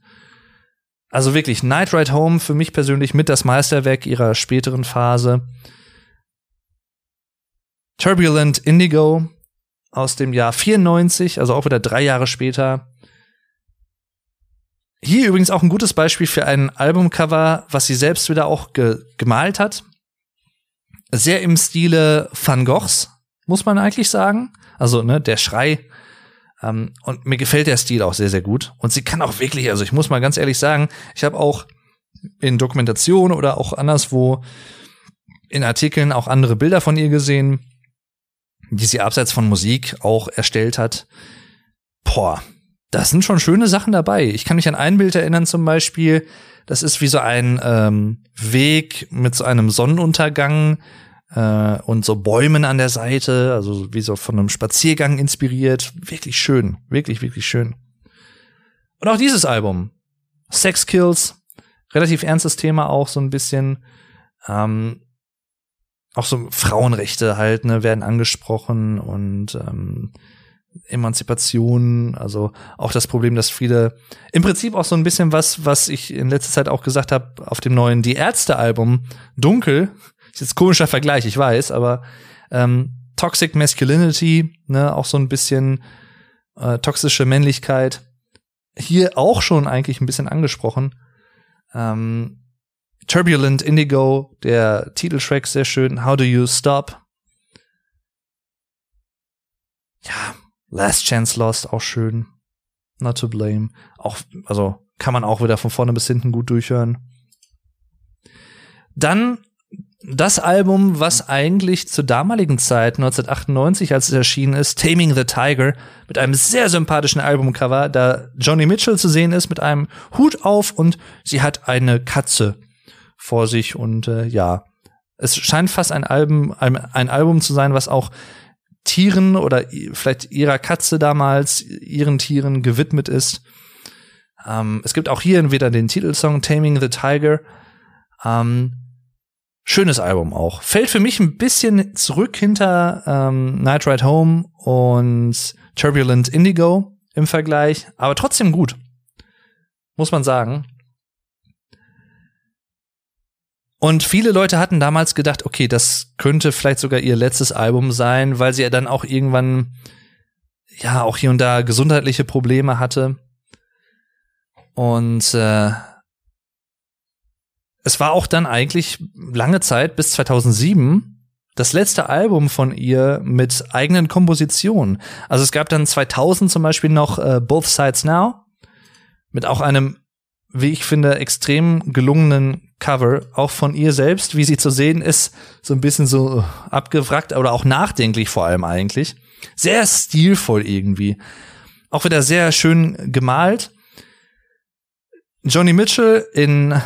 [SPEAKER 1] Also wirklich Night Ride Home für mich persönlich mit das Meisterwerk ihrer späteren Phase. Turbulent Indigo aus dem Jahr 94, also auch wieder drei Jahre später. Hier übrigens auch ein gutes Beispiel für ein Albumcover, was sie selbst wieder auch ge gemalt hat. Sehr im Stile Van Goghs, muss man eigentlich sagen. Also, ne, der Schrei. Ähm, und mir gefällt der Stil auch sehr, sehr gut. Und sie kann auch wirklich, also ich muss mal ganz ehrlich sagen, ich habe auch in Dokumentation oder auch anderswo in Artikeln auch andere Bilder von ihr gesehen die sie abseits von Musik auch erstellt hat. Boah, das sind schon schöne Sachen dabei. Ich kann mich an ein Bild erinnern zum Beispiel, das ist wie so ein ähm, Weg mit so einem Sonnenuntergang äh, und so Bäumen an der Seite, also wie so von einem Spaziergang inspiriert. Wirklich schön, wirklich, wirklich schön. Und auch dieses Album, Sex Kills, relativ ernstes Thema auch so ein bisschen. Ähm, auch so Frauenrechte halt, ne, werden angesprochen und ähm, Emanzipation, also auch das Problem, dass viele im Prinzip auch so ein bisschen was, was ich in letzter Zeit auch gesagt habe, auf dem neuen Die Ärzte-Album, Dunkel, ist jetzt komischer Vergleich, ich weiß, aber ähm, Toxic Masculinity, ne, auch so ein bisschen äh, toxische Männlichkeit, hier auch schon eigentlich ein bisschen angesprochen. Ähm, Turbulent Indigo, der Titeltrack sehr schön. How do you stop? Ja, Last Chance Lost auch schön. Not to blame. Auch, also kann man auch wieder von vorne bis hinten gut durchhören. Dann das Album, was eigentlich zur damaligen Zeit, 1998, als es erschienen ist, Taming the Tiger, mit einem sehr sympathischen Albumcover, da Johnny Mitchell zu sehen ist mit einem Hut auf und sie hat eine Katze vor sich und äh, ja, es scheint fast ein Album, ein, Album zu sein, was auch Tieren oder vielleicht ihrer Katze damals, ihren Tieren gewidmet ist. Ähm, es gibt auch hier wieder den Titelsong Taming the Tiger. Ähm, schönes Album auch. Fällt für mich ein bisschen zurück hinter ähm, Night Ride Home und Turbulent Indigo im Vergleich, aber trotzdem gut. Muss man sagen. Und viele Leute hatten damals gedacht, okay, das könnte vielleicht sogar ihr letztes Album sein, weil sie ja dann auch irgendwann, ja, auch hier und da gesundheitliche Probleme hatte. Und äh, es war auch dann eigentlich lange Zeit bis 2007 das letzte Album von ihr mit eigenen Kompositionen. Also es gab dann 2000 zum Beispiel noch äh, Both Sides Now mit auch einem, wie ich finde, extrem gelungenen Cover, auch von ihr selbst, wie sie zu sehen ist, so ein bisschen so abgewrackt oder auch nachdenklich vor allem eigentlich. Sehr stilvoll irgendwie. Auch wieder sehr schön gemalt. Johnny Mitchell in,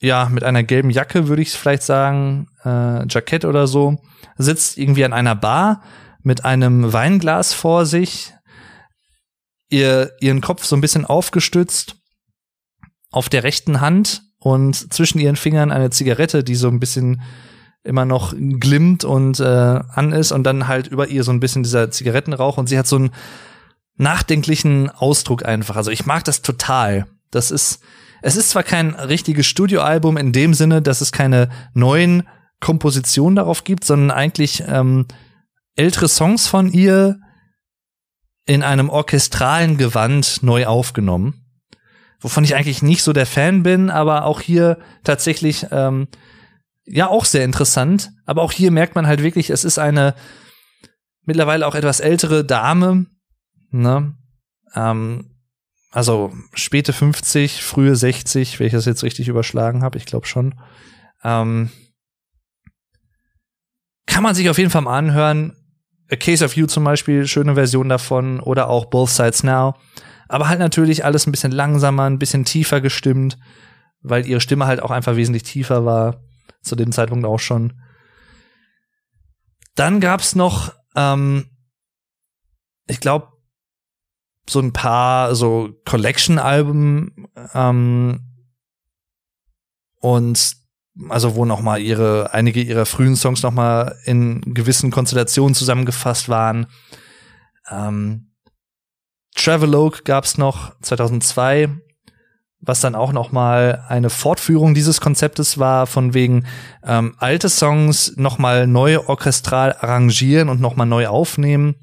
[SPEAKER 1] ja, mit einer gelben Jacke, würde ich vielleicht sagen, äh, Jackett oder so, sitzt irgendwie an einer Bar mit einem Weinglas vor sich, ihr, ihren Kopf so ein bisschen aufgestützt, auf der rechten Hand und zwischen ihren Fingern eine Zigarette, die so ein bisschen immer noch glimmt und äh, an ist und dann halt über ihr so ein bisschen dieser Zigarettenrauch und sie hat so einen nachdenklichen Ausdruck einfach. Also ich mag das total. Das ist, es ist zwar kein richtiges Studioalbum in dem Sinne, dass es keine neuen Kompositionen darauf gibt, sondern eigentlich ähm, ältere Songs von ihr in einem orchestralen Gewand neu aufgenommen wovon ich eigentlich nicht so der Fan bin, aber auch hier tatsächlich ähm, ja auch sehr interessant. Aber auch hier merkt man halt wirklich, es ist eine mittlerweile auch etwas ältere Dame, ne? Ähm, also späte 50, frühe 60, wenn ich das jetzt richtig überschlagen habe, ich glaube schon. Ähm, kann man sich auf jeden Fall mal anhören. A Case of You zum Beispiel, schöne Version davon, oder auch Both Sides Now aber halt natürlich alles ein bisschen langsamer, ein bisschen tiefer gestimmt, weil ihre Stimme halt auch einfach wesentlich tiefer war, zu dem Zeitpunkt auch schon. Dann gab's noch, ähm, ich glaube, so ein paar so Collection-Alben ähm, und also wo noch mal ihre einige ihrer frühen Songs noch mal in gewissen Konstellationen zusammengefasst waren. Ähm, Travelogue gab's noch 2002, was dann auch noch mal eine Fortführung dieses Konzeptes war, von wegen ähm, alte Songs noch mal neu orchestral arrangieren und noch mal neu aufnehmen.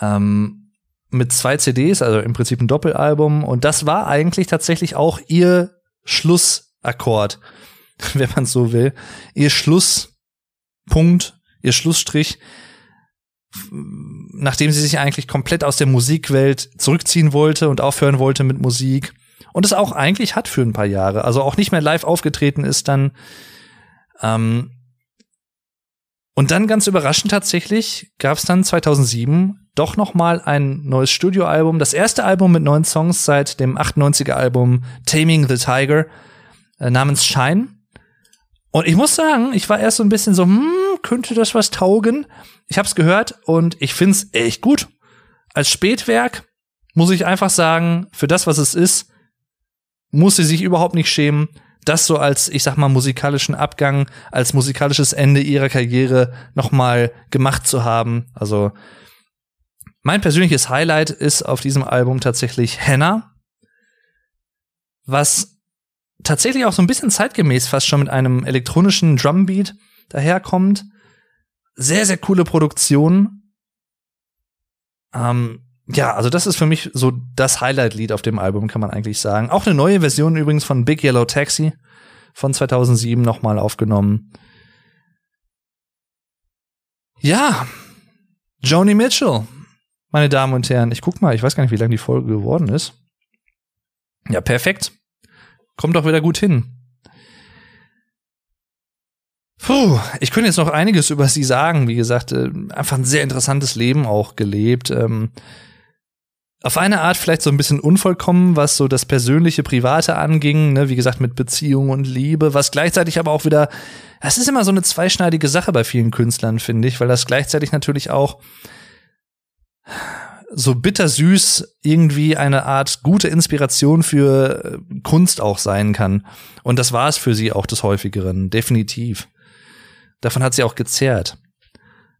[SPEAKER 1] Ähm, mit zwei CDs, also im Prinzip ein Doppelalbum. Und das war eigentlich tatsächlich auch ihr Schlussakkord, wenn man so will. Ihr Schlusspunkt, ihr Schlussstrich nachdem sie sich eigentlich komplett aus der Musikwelt zurückziehen wollte und aufhören wollte mit Musik und es auch eigentlich hat für ein paar Jahre, also auch nicht mehr live aufgetreten ist dann ähm, und dann ganz überraschend tatsächlich gab es dann 2007 doch noch mal ein neues Studioalbum, das erste Album mit neun Songs seit dem 98er Album Taming the Tiger äh, namens Shine. Und ich muss sagen, ich war erst so ein bisschen so, hm, könnte das was taugen? Ich hab's gehört und ich find's echt gut. Als Spätwerk muss ich einfach sagen, für das, was es ist, muss sie sich überhaupt nicht schämen, das so als, ich sag mal, musikalischen Abgang, als musikalisches Ende ihrer Karriere nochmal gemacht zu haben. Also, mein persönliches Highlight ist auf diesem Album tatsächlich Hannah, was tatsächlich auch so ein bisschen zeitgemäß fast schon mit einem elektronischen Drumbeat daherkommt. Sehr, sehr coole Produktion. Ähm, ja, also das ist für mich so das Highlight-Lied auf dem Album, kann man eigentlich sagen. Auch eine neue Version übrigens von Big Yellow Taxi von 2007 nochmal aufgenommen. Ja, Joni Mitchell, meine Damen und Herren. Ich guck mal, ich weiß gar nicht, wie lange die Folge geworden ist. Ja, perfekt. Kommt doch wieder gut hin. Puh, ich könnte jetzt noch einiges über sie sagen. Wie gesagt, äh, einfach ein sehr interessantes Leben auch gelebt. Ähm, auf eine Art vielleicht so ein bisschen unvollkommen, was so das persönliche, private anging, ne? wie gesagt, mit Beziehung und Liebe, was gleichzeitig aber auch wieder, das ist immer so eine zweischneidige Sache bei vielen Künstlern, finde ich, weil das gleichzeitig natürlich auch so bittersüß irgendwie eine Art gute Inspiration für äh, Kunst auch sein kann. Und das war es für sie auch des häufigeren, definitiv. Davon hat sie auch gezehrt.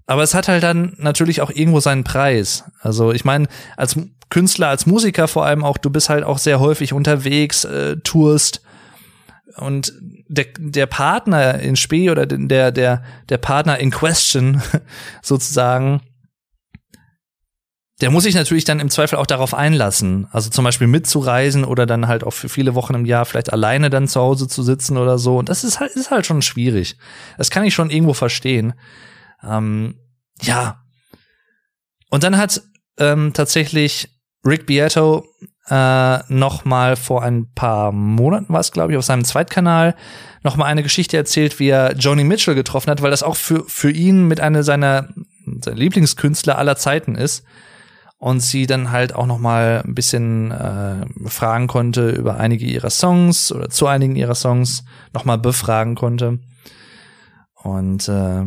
[SPEAKER 1] Aber es hat halt dann natürlich auch irgendwo seinen Preis. Also ich meine, als Künstler, als Musiker vor allem auch, du bist halt auch sehr häufig unterwegs, äh, tourst. Und der, der Partner in Spee oder der, der, der Partner in Question sozusagen, der muss sich natürlich dann im Zweifel auch darauf einlassen. Also zum Beispiel mitzureisen oder dann halt auch für viele Wochen im Jahr vielleicht alleine dann zu Hause zu sitzen oder so. Und das ist halt, ist halt schon schwierig. Das kann ich schon irgendwo verstehen. Ähm, ja. Und dann hat ähm, tatsächlich Rick Beato äh, noch mal vor ein paar Monaten war es, glaube ich, auf seinem Zweitkanal noch mal eine Geschichte erzählt, wie er Joni Mitchell getroffen hat, weil das auch für, für ihn mit einer seiner, seiner Lieblingskünstler aller Zeiten ist und sie dann halt auch noch mal ein bisschen äh, fragen konnte über einige ihrer Songs oder zu einigen ihrer Songs noch mal befragen konnte. Und äh,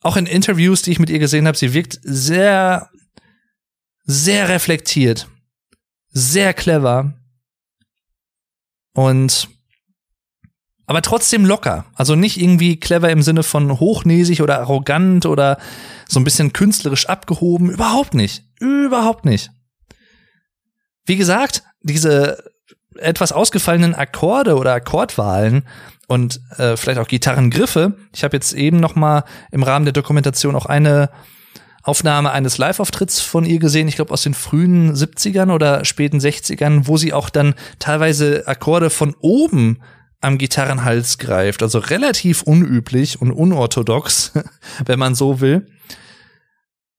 [SPEAKER 1] auch in Interviews, die ich mit ihr gesehen habe, sie wirkt sehr, sehr reflektiert, sehr clever. Und aber trotzdem locker. Also nicht irgendwie clever im Sinne von hochnäsig oder arrogant oder so ein bisschen künstlerisch abgehoben. Überhaupt nicht. Überhaupt nicht. Wie gesagt, diese etwas ausgefallenen Akkorde oder Akkordwahlen und äh, vielleicht auch Gitarrengriffe. Ich habe jetzt eben noch mal im Rahmen der Dokumentation auch eine Aufnahme eines Live-Auftritts von ihr gesehen, ich glaube aus den frühen 70ern oder späten 60ern, wo sie auch dann teilweise Akkorde von oben am Gitarrenhals greift. Also relativ unüblich und unorthodox, wenn man so will.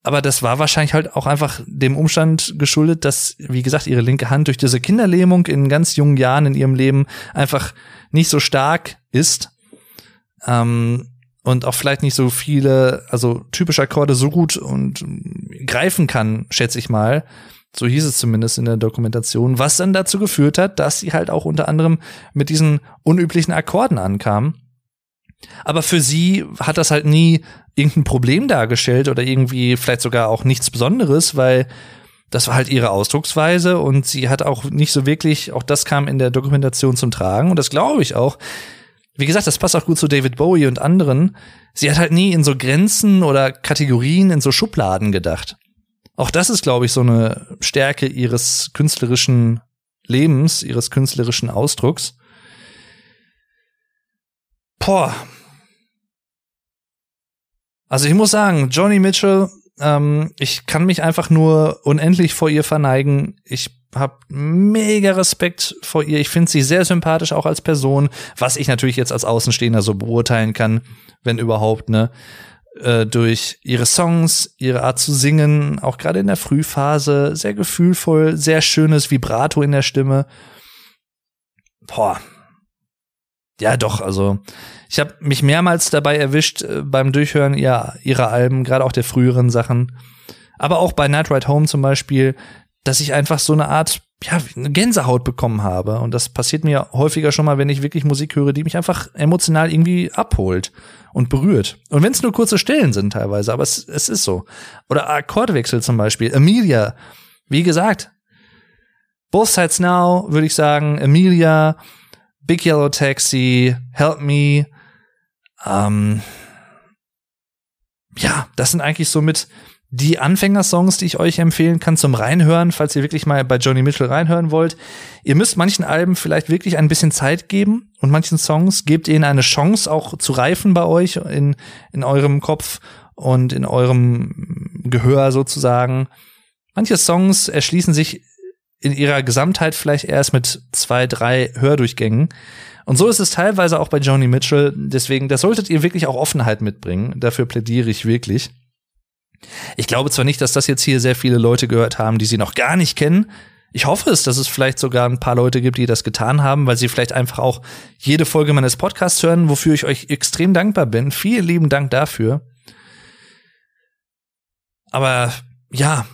[SPEAKER 1] Aber das war wahrscheinlich halt auch einfach dem Umstand geschuldet, dass, wie gesagt, ihre linke Hand durch diese Kinderlähmung in ganz jungen Jahren in ihrem Leben einfach nicht so stark ist. Ähm, und auch vielleicht nicht so viele, also typische Akkorde so gut und greifen kann, schätze ich mal. So hieß es zumindest in der Dokumentation, was dann dazu geführt hat, dass sie halt auch unter anderem mit diesen unüblichen Akkorden ankam. Aber für sie hat das halt nie irgendein Problem dargestellt oder irgendwie vielleicht sogar auch nichts Besonderes, weil das war halt ihre Ausdrucksweise und sie hat auch nicht so wirklich, auch das kam in der Dokumentation zum Tragen und das glaube ich auch. Wie gesagt, das passt auch gut zu David Bowie und anderen. Sie hat halt nie in so Grenzen oder Kategorien, in so Schubladen gedacht. Auch das ist, glaube ich, so eine Stärke ihres künstlerischen Lebens, ihres künstlerischen Ausdrucks. Boah. Also ich muss sagen, Johnny Mitchell, ähm, ich kann mich einfach nur unendlich vor ihr verneigen. Ich habe mega Respekt vor ihr. Ich finde sie sehr sympathisch auch als Person, was ich natürlich jetzt als Außenstehender so beurteilen kann, wenn überhaupt, ne? Äh, durch ihre Songs, ihre Art zu singen, auch gerade in der Frühphase, sehr gefühlvoll, sehr schönes Vibrato in der Stimme. Boah, ja, doch, also ich habe mich mehrmals dabei erwischt äh, beim Durchhören ihrer, ihrer Alben, gerade auch der früheren Sachen, aber auch bei Night Ride Home zum Beispiel, dass ich einfach so eine Art ja, eine Gänsehaut bekommen habe. Und das passiert mir häufiger schon mal, wenn ich wirklich Musik höre, die mich einfach emotional irgendwie abholt und berührt. Und wenn es nur kurze Stellen sind teilweise, aber es, es ist so. Oder Akkordwechsel zum Beispiel. Amelia, wie gesagt, Both Sides Now, würde ich sagen. Amelia, Big Yellow Taxi, Help Me. Ähm, ja, das sind eigentlich so mit die Anfängersongs, die ich euch empfehlen kann zum Reinhören, falls ihr wirklich mal bei Johnny Mitchell reinhören wollt. Ihr müsst manchen Alben vielleicht wirklich ein bisschen Zeit geben und manchen Songs gebt ihnen eine Chance auch zu reifen bei euch in, in eurem Kopf und in eurem Gehör sozusagen. Manche Songs erschließen sich in ihrer Gesamtheit vielleicht erst mit zwei, drei Hördurchgängen. Und so ist es teilweise auch bei Johnny Mitchell. Deswegen, da solltet ihr wirklich auch Offenheit mitbringen. Dafür plädiere ich wirklich. Ich glaube zwar nicht, dass das jetzt hier sehr viele Leute gehört haben, die sie noch gar nicht kennen. Ich hoffe es, dass es vielleicht sogar ein paar Leute gibt, die das getan haben, weil sie vielleicht einfach auch jede Folge meines Podcasts hören, wofür ich euch extrem dankbar bin. Vielen lieben Dank dafür. Aber ja.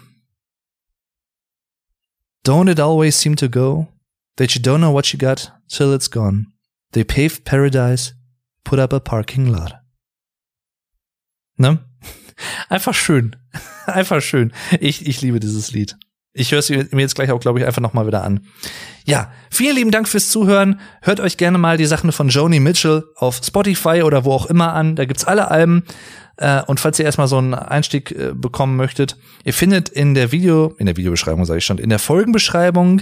[SPEAKER 1] Don't it always seem to go that you don't know what you got till it's gone? They paved paradise, put up a parking lot. Ne? Einfach schön. Einfach schön. Ich, ich liebe dieses Lied. Ich höre es mir jetzt gleich auch, glaube ich, einfach nochmal wieder an. Ja, vielen lieben Dank fürs Zuhören. Hört euch gerne mal die Sachen von Joni Mitchell auf Spotify oder wo auch immer an. Da gibt's alle Alben. Äh, und falls ihr erstmal so einen Einstieg äh, bekommen möchtet, ihr findet in der Video, in der Videobeschreibung sage ich schon, in der Folgenbeschreibung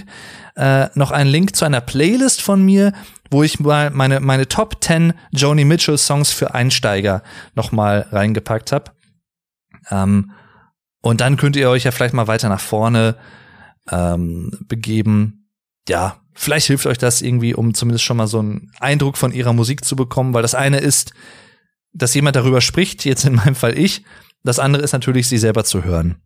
[SPEAKER 1] äh, noch einen Link zu einer Playlist von mir, wo ich mal meine, meine Top 10 Joni Mitchell Songs für Einsteiger nochmal reingepackt habe. Ähm, und dann könnt ihr euch ja vielleicht mal weiter nach vorne ähm, begeben. Ja, vielleicht hilft euch das irgendwie, um zumindest schon mal so einen Eindruck von ihrer Musik zu bekommen, weil das eine ist, dass jemand darüber spricht, jetzt in meinem Fall ich. Das andere ist natürlich, sie selber zu hören.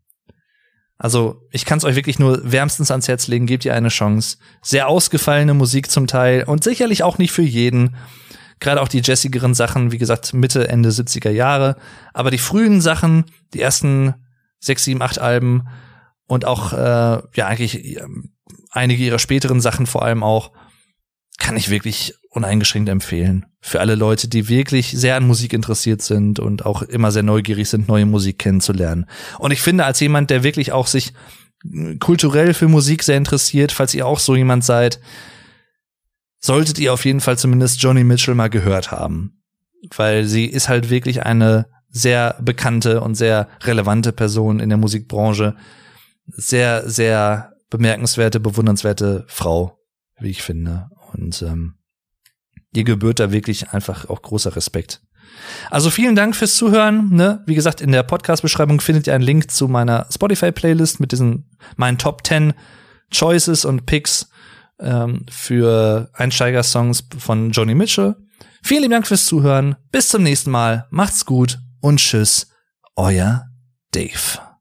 [SPEAKER 1] Also ich kann es euch wirklich nur wärmstens ans Herz legen, gebt ihr eine Chance. Sehr ausgefallene Musik zum Teil und sicherlich auch nicht für jeden. Gerade auch die jessigeren Sachen, wie gesagt, Mitte, Ende 70er Jahre. Aber die frühen Sachen, die ersten sechs, sieben, acht Alben und auch, äh, ja, eigentlich äh, einige ihrer späteren Sachen vor allem auch, kann ich wirklich uneingeschränkt empfehlen. Für alle Leute, die wirklich sehr an Musik interessiert sind und auch immer sehr neugierig sind, neue Musik kennenzulernen. Und ich finde, als jemand, der wirklich auch sich kulturell für Musik sehr interessiert, falls ihr auch so jemand seid, solltet ihr auf jeden Fall zumindest Johnny Mitchell mal gehört haben. Weil sie ist halt wirklich eine sehr bekannte und sehr relevante Person in der Musikbranche. Sehr, sehr bemerkenswerte, bewundernswerte Frau, wie ich finde. Und ähm, ihr gebührt da wirklich einfach auch großer Respekt. Also vielen Dank fürs Zuhören. Ne? Wie gesagt, in der Podcast-Beschreibung findet ihr einen Link zu meiner Spotify-Playlist mit diesen meinen Top 10 Choices und Picks ähm, für Einsteiger-Songs von Joni Mitchell. Vielen lieben Dank fürs Zuhören. Bis zum nächsten Mal. Macht's gut und tschüss. Euer Dave.